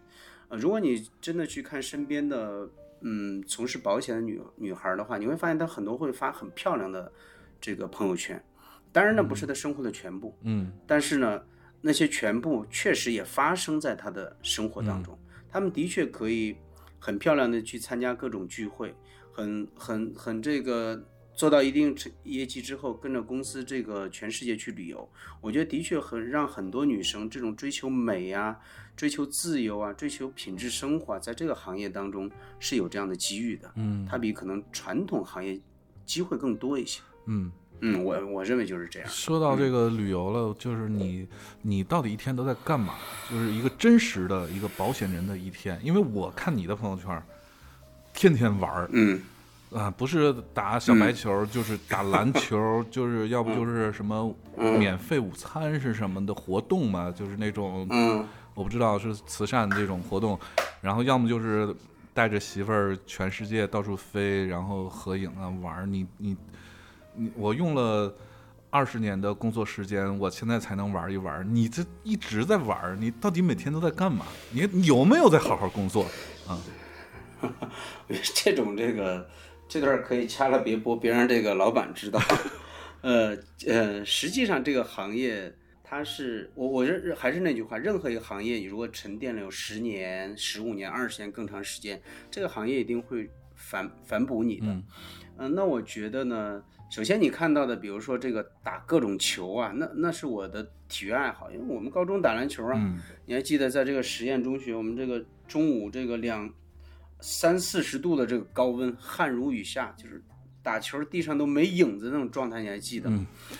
呃，如果你真的去看身边的嗯从事保险的女女孩儿的话，你会发现她很多会发很漂亮的这个朋友圈。当然，那不是她生活的全部。嗯但是呢，那些全部确实也发生在她的生活当中。他们的确可以很漂亮的去参加各种聚会，很很很这个做到一定成业绩之后，跟着公司这个全世界去旅游。我觉得的确很让很多女生这种追求美呀、追求自由啊、追求品质生活啊，在这个行业当中是有这样的机遇的。嗯它比可能传统行业机会更多一些。嗯。嗯，我我认为就是这样。说到这个旅游了，就是你你到底一天都在干嘛？就是一个真实的一个保险人的一天。因为我看你的朋友圈，天天玩儿嗯啊，不是打小白球，就是打篮球，就是要不就是什么免费午餐是什么的活动嘛，就是那种嗯我不知道是慈善这种活动，然后要么就是带着媳妇儿全世界到处飞，然后合影啊玩儿。你你你，我用了二十年的工作时间，我现在才能玩一玩。你这一直在玩儿，你到底每天都在干嘛？你有没有在好好工作啊？这种这个这段可以掐了别播，别让这个老板知道。呃呃，实际上这个行业它是我我认还是那句话，任何一个行业，你如果沉淀了有十年、十五年、二十年更长时间，这个行业一定会反反哺你的。嗯嗯、那我觉得呢，首先你看到的，比如说这个打各种球啊，那那是我的体育爱好，因为我们高中打篮球啊，嗯你还记得在这个实验中学，我们这个中午这个两三四十度的这个高温，汗如雨下，就是打球地上都没影子那种状态，你还记得吗？嗯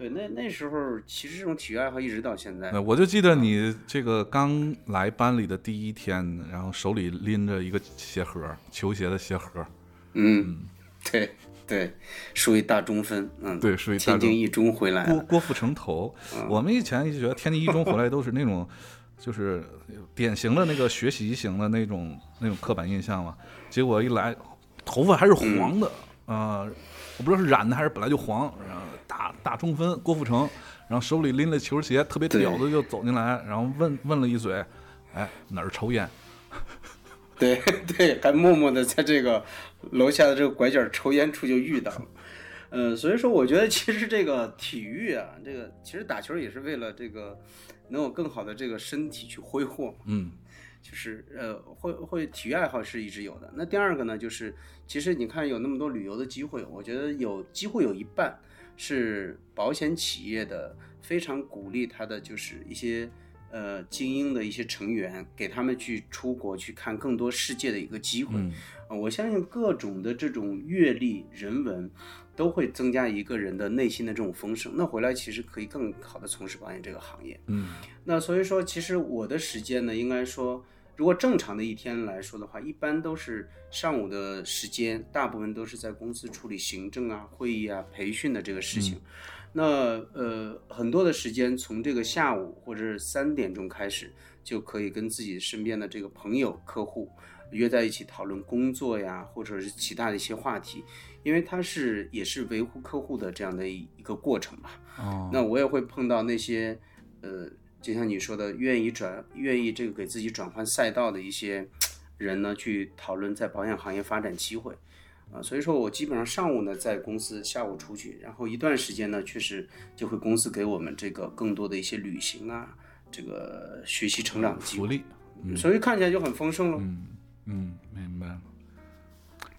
对，那那时候其实这种体育爱好一直到现在那。我就记得你这个刚来班里的第一天，然后手里拎着一个鞋盒，球鞋的鞋盒。嗯，对对，属于大中分，嗯，对属于天津一中回来。郭郭富城头。我们以前一直觉得天津一中回来都是那种，就是典型的那个学习型的那种那种刻板印象嘛。结果一来，头发还是黄的啊、我不知道是染的还是本来就黄。然后大大中分郭富城，然后手里拎着球鞋，特别屌的就走进来，然后问问了一嘴，哎哪儿抽烟？对 对，还默默的在这个楼下的这个拐角抽烟处就遇到了。呃，所以说我觉得其实这个体育啊，这个其实打球也是为了这个能有更好的这个身体去挥霍嘛。嗯就是呃，会会体育爱好是一直有的。那第二个呢，就是其实你看有那么多旅游的机会，我觉得有几乎有一半是保险企业的非常鼓励他的就是一些呃精英的一些成员，给他们去出国去看更多世界的一个机会。嗯呃我相信各种的这种阅历、人文，都会增加一个人的内心的这种丰盛。那回来其实可以更好的从事保险这个行业。嗯那所以说，其实我的时间呢，应该说，如果正常的一天来说的话，一般都是上午的时间，大部分都是在公司处理行政啊、会议啊、培训的这个事情。那呃，很多的时间从这个下午或者是三点钟开始，就可以跟自己身边的这个朋友、客户约在一起讨论工作呀，或者是其他的一些话题，因为它是也是维护客户的这样的一一个过程吧。哦，那我也会碰到那些，呃，就像你说的，愿意转、愿意这个给自己转换赛道的一些人呢，去讨论在保险行业发展机会，啊、所以说我基本上上午呢在公司，下午出去，然后一段时间呢，确实就会公司给我们这个更多的一些旅行啊，这个学习成长的机会，福利，所以看起来就很丰盛了。嗯，明白了。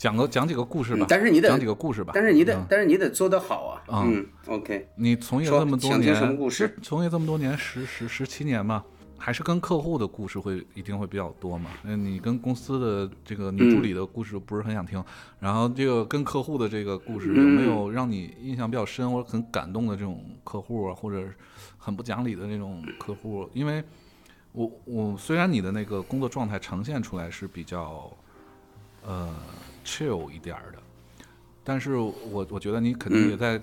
讲个讲几个故事吧嗯，但是你得讲几个故事吧。但是你得，嗯但是你得做得好啊。嗯嗯，OK，你从业说这么多年，什么故事从业这么多年，十十十七年嘛，还是跟客户的故事会一定会比较多嘛？那，你跟公司的这个女助理的故事不是很想听，然后这个跟客户的这个故事有没有让你印象比较深或者很感动的这种客户啊，或者很不讲理的那种客户？因为我我虽然你的那个工作状态呈现出来是比较呃 chill 一点儿的，但是我我觉得你肯定也在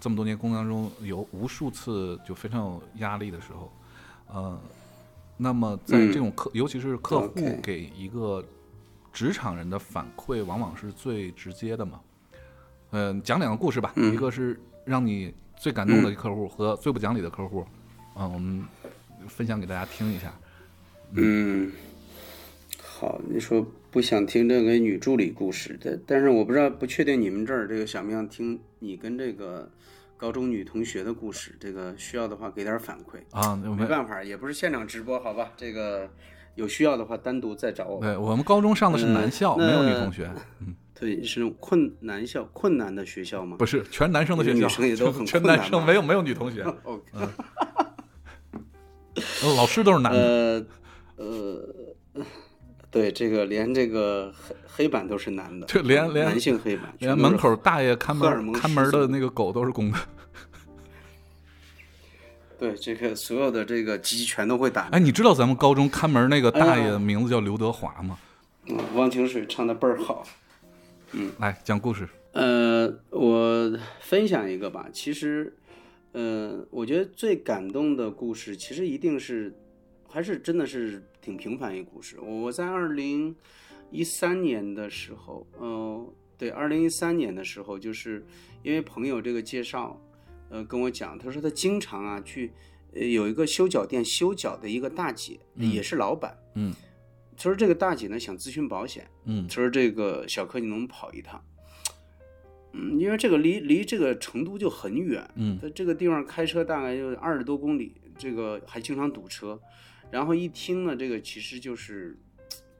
这么多年工作当中有无数次就非常有压力的时候，呃，那么在这种客，尤其是客户给一个职场人的反馈，往往是最直接的嘛。嗯、讲两个故事吧，一个是让你最感动的客户和最不讲理的客户，嗯、我们分享给大家听一下。嗯，好，你说不想听这个女助理故事的，但是我不知道，不确定你们这儿这个想不想听你跟这个高中女同学的故事，这个需要的话给点反馈。啊，没办法，也不是现场直播，好吧？这个有需要的话单独再找我。对我们高中上的是男校，呃没有女同学，嗯对，是困男校、困难的学校吗？不是全男生的学校，女生也都很全困难吧男生没有没有女同学，OK，呃 老师都是男的。呃呃，对，这个连这个黑黑板都是男的，就连连男性黑板，连门口大爷看门看门的那个狗都是公的。对这个所有的这个鸡全都会打。哎，你知道咱们高中看门那个大爷名字叫刘德华吗？嗯汪清水唱的倍儿好。嗯来讲故事。呃，我分享一个吧。其实，呃，我觉得最感动的故事，其实一定是，还是真的是挺平凡一个故事。我在二零一三年的时候，呃，对，二零一三年的时候，就是因为朋友这个介绍，呃，跟我讲，他说他经常啊去，呃，有一个修脚店修脚的一个大姐，也是老板，嗯他说这个大姐呢想咨询保险，嗯他说这个小柯你能跑一趟？嗯，因为这个离离这个成都就很远，嗯他这个地方开车大概就二十多公里，这个还经常堵车。然后一听呢，这个其实就是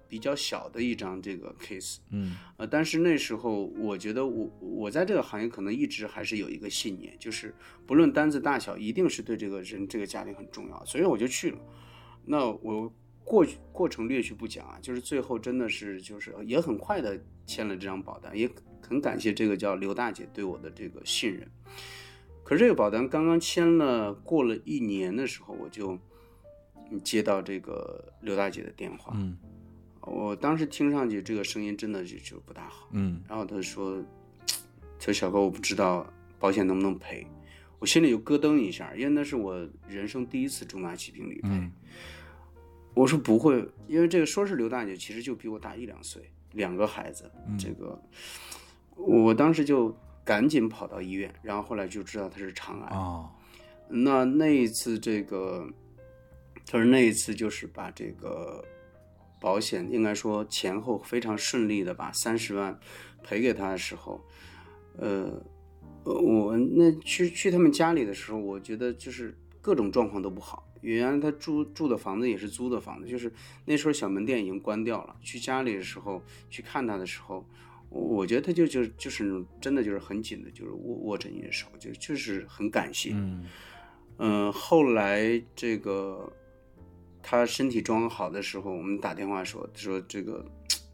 比较小的一张这个 case，嗯呃，但是那时候我觉得我我在这个行业可能一直还是有一个信念，就是不论单子大小，一定是对这个人这个家庭很重要，所以我就去了。那我过过程略去不讲啊，就是最后真的是就是也很快的签了这张保单，也很感谢这个叫刘大姐对我的这个信任。可是这个保单刚刚签了，过了一年的时候，我就嗯接到这个刘大姐的电话，嗯我当时听上去这个声音真的就就不大好，嗯然后他说：“他说小哥，我不知道保险能不能赔。”我心里就咯噔一下，因为那是我人生第一次重大疾病理赔。嗯我说不会，因为这个说是刘大姐，其实就比我大一两岁，两个孩子。嗯这个我当时就赶紧跑到医院，然后后来就知道她是肠癌。哦那那一次这个，他说那一次就是把这个保险应该说前后非常顺利的把三十万赔给他的时候，呃，呃我那去去他们家里的时候，我觉得就是各种状况都不好。原来他住住的房子也是租的房子，就是那时候小门店已经关掉了。去家里的时候去看他的时候，我我觉得他就就就是真的就是很紧的，就是握握着你的手，就就是很感谢。嗯嗯，后来这个他身体状况好的时候，我们打电话说说这个，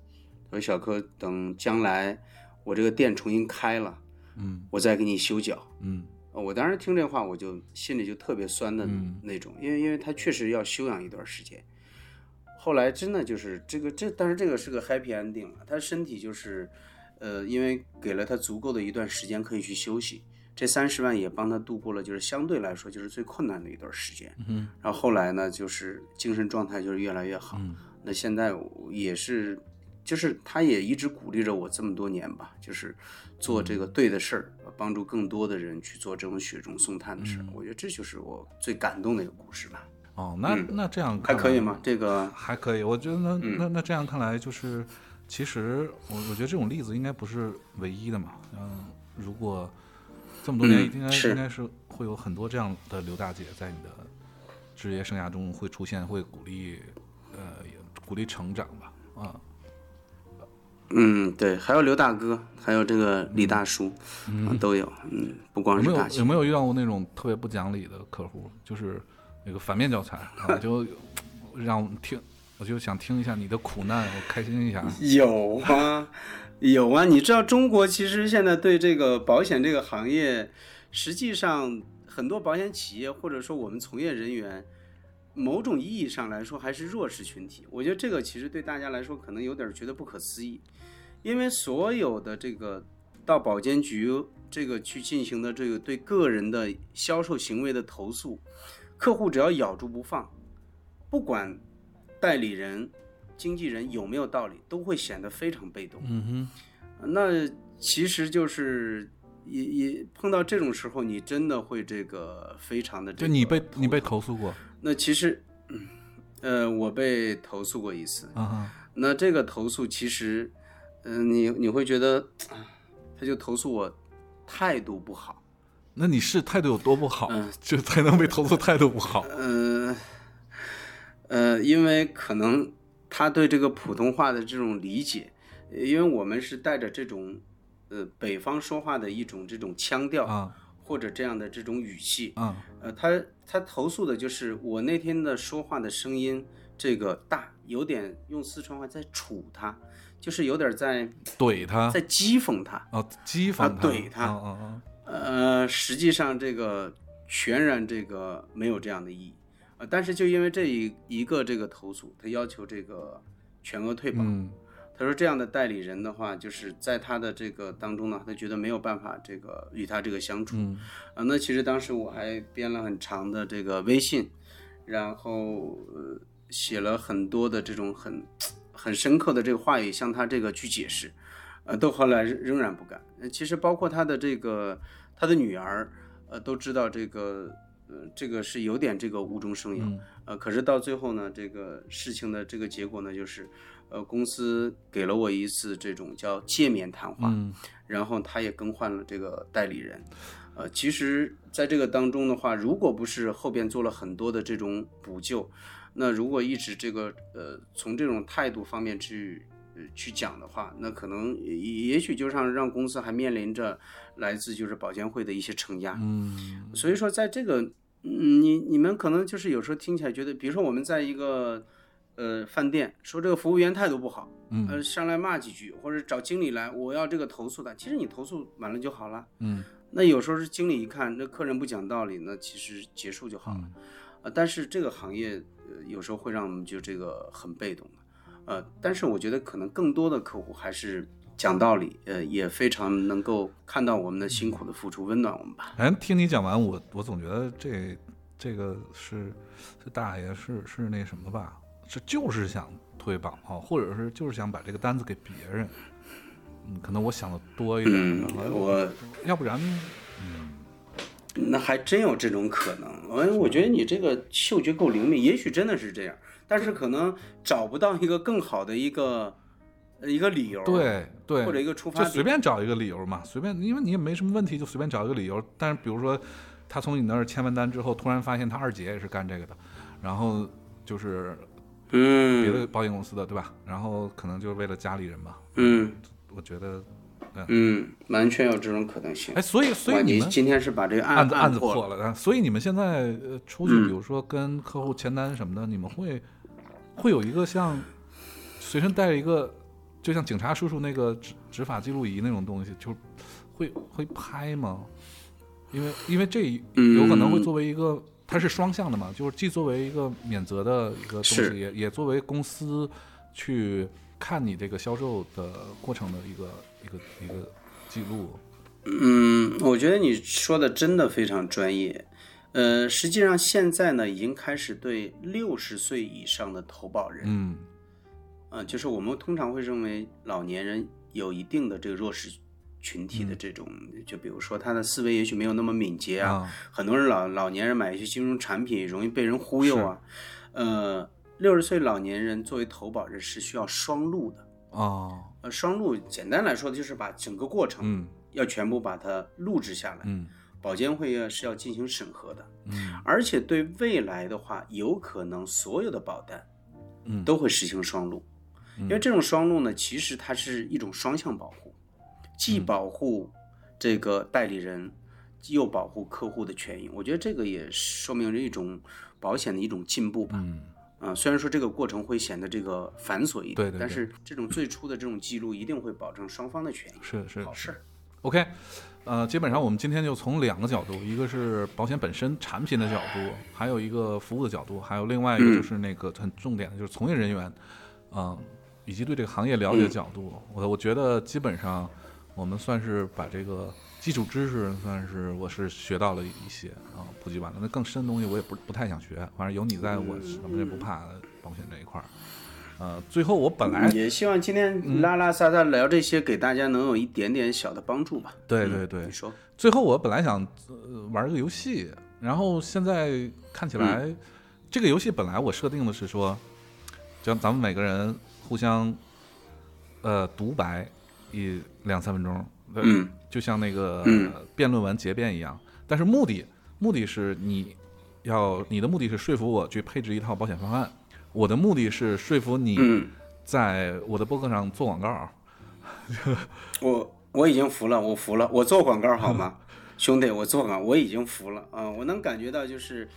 说小柯，等将来我这个店重新开了，嗯我再给你修脚。嗯呃我当时听这话，我就心里就特别酸的嗯那种，因为因为他确实要休养一段时间。后来真的就是这个这，但是这个是个 happy ending 了，他身体就是，呃，因为给了他足够的一段时间可以去休息，这三十万也帮他度过了就是相对来说就是最困难的一段时间。嗯然后后来呢，就是精神状态就是越来越好。嗯那现在我也是，就是他也一直鼓励着我这么多年吧，就是做这个嗯对的事儿，帮助更多的人去做这种雪中送炭的事儿。嗯我觉得这就是我最感动的一个故事吧。哦，那嗯那这样还可以吗？这个还可以，我觉得那、嗯那那这样看来，就是其实我我觉得这种例子应该不是唯一的嘛。嗯，如果这么多年，嗯应该、是应该是会有很多这样的刘大姐在你的职业生涯中会出现，会鼓励呃也鼓励成长吧。啊，嗯，对，还有刘大哥，还有这个李大叔，啊都有。嗯，不光有没有是大姐。有没有遇到过那种特别不讲理的客户？就是那个反面教材啊，就让我们听，我就想听一下你的苦难，我开心一下。有啊，有啊！你知道中国其实现在对这个保险这个行业，实际上很多保险企业或者说我们从业人员，某种意义上来说还是弱势群体。我觉得这个其实对大家来说可能有点觉得不可思议，因为所有的这个到保监局这个去进行的这个对个人的销售行为的投诉，客户只要咬住不放，不管代理人。经纪人有没有道理，都会显得非常被动。嗯哼那其实就是也也碰到这种时候，你真的会这个非常的，这个就你被你被投诉过？那其实，嗯呃，我被投诉过一次。啊哈。那这个投诉其实，嗯、你你会觉得，啊他就投诉我态度不好。那你是态度有多不好，嗯就才能被投诉态度不好？呃，呃，因为可能他对这个普通话的这种理解，呃因为我们是带着这种呃北方说话的一种这种腔调，啊或者这样的这种语气，啊呃，他他投诉的就是我那天的说话的声音这个大，有点用四川话在杵他，就是有点在怼他在讥讽他，啊，讥讽啊他，怼他！呃，实际上这个全然这个没有这样的意义，呃，但是就因为这一一个这个投诉，他要求这个全额退保。嗯他说这样的代理人的话，就是在他的这个当中呢，他觉得没有办法这个与他这个相处。嗯啊，那其实当时我还编了很长的这个微信，然后呃写了很多的这种很很深刻的这个话语向他这个去解释，呃，都后来仍仍然不干。呃其实包括他的这个他的女儿，呃，都知道这个呃这个是有点这个无中生有，嗯呃，可是到最后呢，这个事情的这个结果呢，就是呃公司给了我一次这种叫诫勉谈话，嗯然后他也更换了这个代理人。呃，其实在这个当中的话，如果不是后边做了很多的这种补救，那如果一直这个呃从这种态度方面去呃去讲的话，那可能也也许就让让公司还面临着来自就是保监会的一些承压。嗯所以说，在这个，嗯，你你们可能就是有时候听起来觉得，比如说我们在一个呃饭店说这个服务员态度不好，嗯呃上来骂几句，或者找经理来，我要这个投诉他。其实你投诉完了就好了。嗯那有时候是经理一看那客人不讲道理，那其实结束就好了。嗯呃，但是这个行业呃有时候会让我们就这个很被动的，呃，但是我觉得可能更多的客户还是讲道理，呃，也非常能够看到我们的辛苦的付出，温暖我们吧。哎听你讲完，我我总觉得这这个是这大爷是是那什么吧，是就是想推保啊，或者是就是想把这个单子给别人。嗯，可能我想的多一点，嗯我要不然嗯那还真有这种可能，哎，我觉得你这个嗅觉够灵敏，也许真的是这样，但是可能找不到一个更好的一个呃一个理由，，对对，或者一个出发点就随便找一个理由嘛，随便，因为你也没什么问题，就随便找一个理由。但是比如说，他从你那儿签完单之后，突然发现他二姐也是干这个的，然后就是嗯，别的保险公司的，对吧？然后可能就是为了家里人嘛，嗯我觉得，嗯，完全有这种可能性哎，。所以所以你们你今天是把这个案案子案子破破了，啊所以你们现在呃出去，嗯比如说跟客户签单什么的，你们会会有一个像随身带着一个，就像警察叔叔那个执执法记录仪那种东西，就会会拍吗？因为因为这有可能会嗯作为一个，它是双向的嘛，就是既作为一个免责的一个东西，也也作为公司去看你这个销售的过程的一个一个一个记录。嗯，我觉得你说的真的非常专业。呃，实际上现在呢，已经开始对六十岁以上的投保人，嗯。呃，就是我们通常会认为老年人有一定的这个弱势群体的这种，就比如说他的思维也许没有那么敏捷啊，啊。很多人老老年人买一些金融产品容易被人忽悠啊，呃，六十岁老年人作为投保人是需要双录的，哦。呃，双录简单来说就是把整个过程嗯。要全部把它录制下来，嗯保监会要是要进行审核的，嗯而且对未来的话，有可能所有的保单嗯都会实行双录，因为这种双录呢，其实它是一种双向保护，既保护这个代理人，又保护客户的权益。我觉得这个也说明了一种保险的一种进步吧。嗯啊、虽然说这个过程会显得这个繁琐一点，对对对但是这种最初的这种记录一定会保证双方的权益，是是好事儿。OK，呃，基本上我们今天就从两个角度，一个是保险本身产品的角度，还有一个服务的角度，还有另外一个就是那个很重点的，就是从业人员，嗯、以及对这个行业了解的角度。我我觉得基本上我们算是把这个基础知识算是我是学到了一些啊、普及完了。那更深的东西我也不不太想学，反正有你在，我什么也不怕保险这一块儿。呃，最后我本来也希望今嗯天拉拉撒撒聊这些，给大家能有一点点小的帮助吧。嗯对对。对你说，最后我本来想、呃、玩个游戏，然后现在看起来、这个游戏本来我设定的是说，就咱们每个人互相呃独白一两三分钟，对嗯。就像那个、嗯。辩论完结辩一样。但是目的目的是你要你的目的是说服我去配置一套保险方案，我的目的是说服你嗯，在我的博客上做广告。我我已经服了，我服了，我做广告好吗，兄弟，我做广告，我已经服了啊、我能感觉到就是。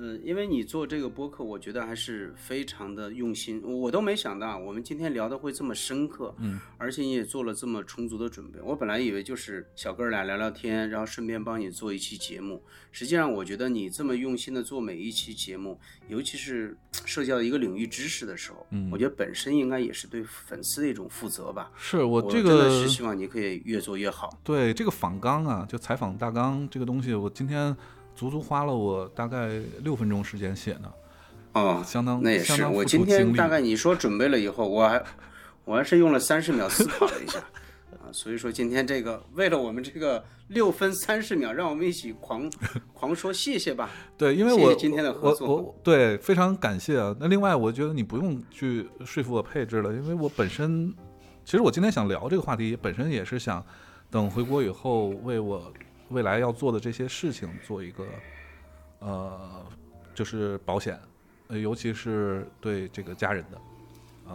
呃，因为你做这个播客，我觉得还是非常的用心。我都没想到我们今天聊的会这么深刻，嗯，而且你也做了这么充足的准备。我本来以为就是小哥俩聊聊天，然后顺便帮你做一期节目。实际上，我觉得你这么用心的做每一期节目，尤其是 涉及到一个领域知识的时候，嗯我觉得本身应该也是对粉丝的一种负责吧。是我我这个真的是希望你可以越做越好。对这个访纲啊，就采访大纲这个东西，我今天足足花了我大概六分钟时间写的，哦，相当那也是。我今天大概你说准备了以后，我还我还是用了三十秒思考了一下啊。所以说今天这个为了我们这个六分三十秒，让我们一起狂 狂说谢谢吧。对，因为我谢谢今天的合作我我对非常感谢啊。那另外，我觉得你不用去说服我配置了，因为我本身其实我今天想聊这个话题，本身也是想等回国以后为我未来要做的这些事情做一个呃，就是保险，呃，尤其是对这个家人的啊。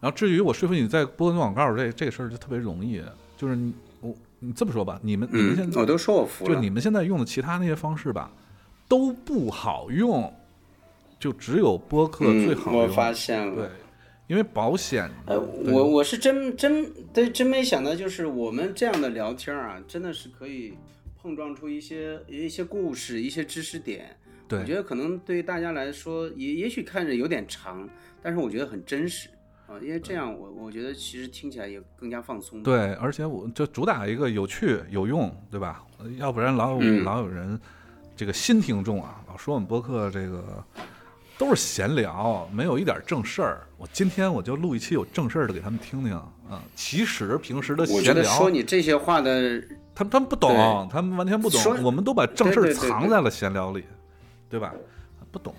然后至于我说服你在播个广告这这个事儿就特别容易，就是你我你这么说吧，你们你们现嗯，在我都说我服了。就你们现在用的其他那些方式吧，都不好用，就只有播客最好嗯，用。我发现了。对，因为保险，呃，我我是真真对真没想到，就是我们这样的聊天啊，真的是可以碰撞出一些一些故事、一些知识点。我觉得可能对于大家来说，也也许看着有点长，但是我觉得很真实啊，因为这样我我觉得其实听起来也更加放松。，对，而且我就主打一个有趣有用，对吧？要不然老有、嗯老有人这个新听众啊，老说我们播客这个都是闲聊，没有一点正事儿。我今天我就录一期有正事儿的给他们听听啊。其实平时的我觉闲聊得说，你这些话的，他们他们不懂，他们完全不懂，我们都把正事藏在了闲聊里，对吧？不懂。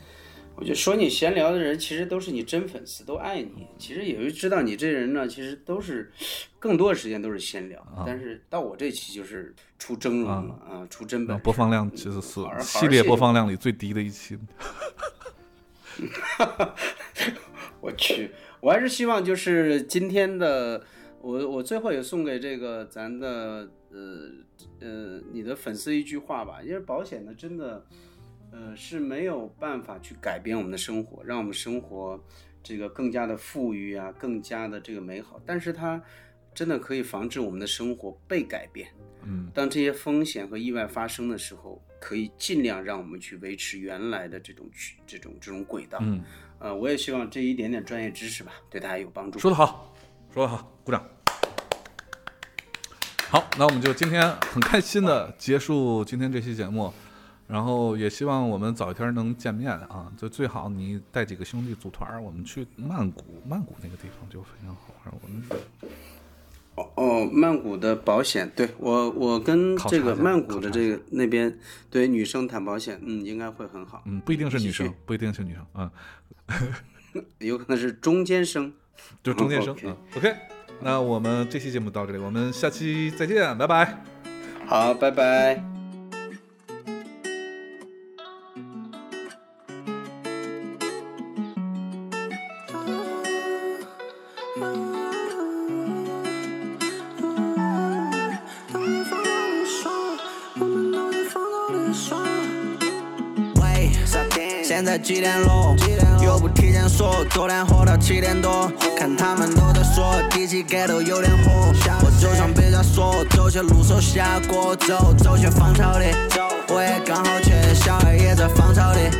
我就说你闲聊的人，其实都是你真粉丝，都爱你。其实也就知道你这人呢，其实都是更多的时间都是闲聊，啊但是到我这期就是出真容了啊，出真本。播放量其实是系列播放量里最低的一期。我去，我还是希望就是今天的我我最后也送给这个咱的呃呃你的粉丝一句话吧，因为保险呢真的呃是没有办法去改变我们的生活，让我们生活这个更加的富裕啊，更加的这个美好，但是它真的可以防止我们的生活被改变。嗯，当这些风险和意外发生的时候，可以尽量让我们去维持原来的这种去这种这种轨道。嗯，呃，我也希望这一点点专业知识吧，对大家有帮助。说得好，说得好，鼓掌。好，那我们就今天很开心的结束今天这期节目，然后也希望我们早一天能见面啊，就最好你带几个兄弟组团儿，我们去曼谷，曼谷那个地方就非常好玩。我们哦哦，曼谷的保险，对我我跟这个曼谷的这个那边对女生谈保险，嗯，应该会很好，嗯，不一定是女生，不一定是女生，嗯，有可能是中间生。就中间生。OK 嗯，OK，那我们这期节目到这里，我们下期再见，拜拜。好，拜拜。几点了？又不提前说，昨天喝到七点多。看他们都在说，第几街都有点火。我就想别再说，走些路手下锅，走走些芳草地。我也刚好去，小孩也在芳草地，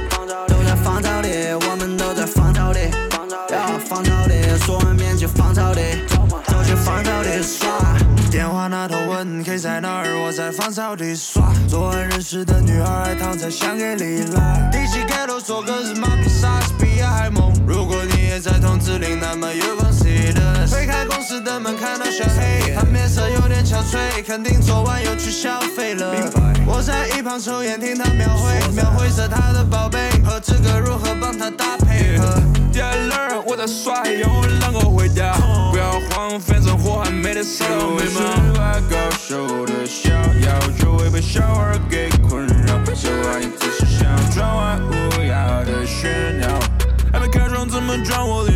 K 在哪儿，我在芳草地耍。昨晚认识的女孩还躺在香格里拉。第七街都说个是妈比莎士比亚还梦。如果你也在筒子里，那么 you gon' see this。推开公司的门，看到小黑，他面色有点憔悴，肯定昨晚又去消费了。我在一旁抽烟，听他描绘，描绘着他的宝贝和这个如何帮他搭配合。第二轮我在耍，要我啷个回家？不要慌，反正火还没得烧，没嘛。高手的逍遥，就会被小儿给困扰。这玩意仔细想，转弯乌鸦的炫耀，还没开窗怎么转我的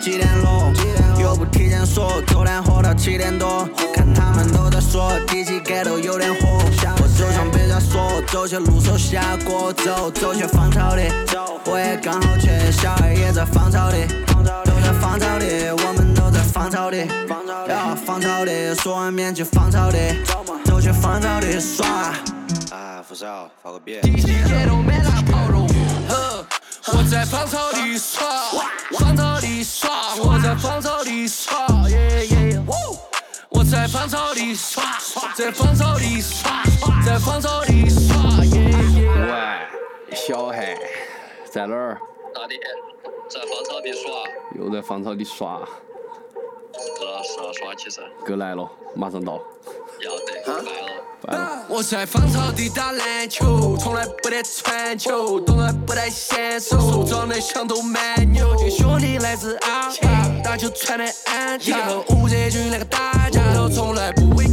几点了？又不提前说，昨天喝到七点多。看他们都在说，第几街都有点火。我就想别再说，走些路手下锅，走走些芳草地。我也刚好去，小孩也在芳草地，都在芳草地，我们都在芳草地。要芳草地，说完面去芳草地，走去芳草地耍。啊，扶手，发个别。我在芳草地耍，芳草地耍，我在芳草地耍，耶耶。我在芳草地耍，在芳草地耍，在芳草地耍，耶耶。喂，小孩，在哪儿？哪里？在芳草地耍，又在芳草地耍，哥是要耍起噻，哥来了，马上到，要得，拜了。拜了。我在芳草地打篮球，从来不得传球，从来不带闲手，手长得像头蛮牛。这兄弟来自阿坝，打球穿的安全，和吴泽军那个打架都从来不为钱头。我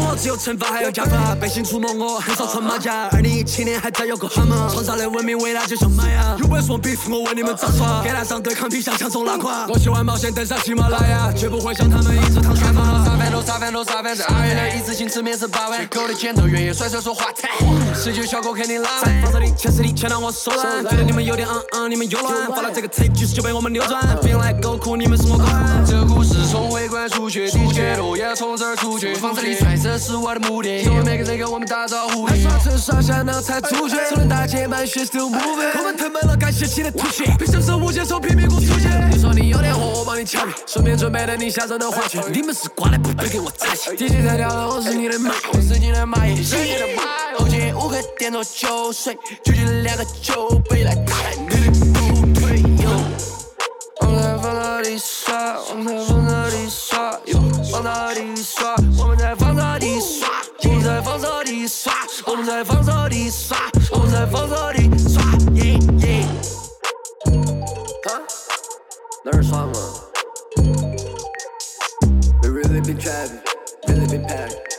生活只有惩罚还有加法，背信出门我很少穿马甲。二零一七年还在有个蛤蟆，创造的文明伟大就像玛雅。有本事我 beef 我问你们咋耍？给他上对抗皮箱强中拉垮。我喜欢冒险登上喜马拉雅，绝不会像他们一直躺沙发。啥饭都啥饭都啥饭，在二月的一次性吃面是八万，狗的剪头原野甩甩说话惨，十九小哥肯定拉满。放这里钱是你，钱让我手软，觉得你们有点嗯嗯，你们又乱。发了这个 tape 就是就被我们扭转，feel like 狗哭，你们是我管。这故事从会馆出去，第几路也从这儿出去。房子里揣这是我的目的，因为每个人跟我们打招呼。耍成耍下脑才出去，手能大街满血 still moving。我们腾满了感谢起的吐血，凭什么是无接受批评我出现？你说你有点火，我帮你敲灭，顺便准备了你下周的花钱。你们是瓜的，不配给我扎起。第几台跳的我是你的妈，我是你的妈，也是你的妈。后街五个点着酒水，就进两个酒杯来看你的不对哟。我们在芳草地耍，我们在芳草地耍，哟，芳草地耍，我们在芳草地耍，我们在芳草地耍，我们在芳草地耍，我们在芳草地耍，耶耶。啊？哪儿耍嘛？瑞瑞 be trapping, really be packing.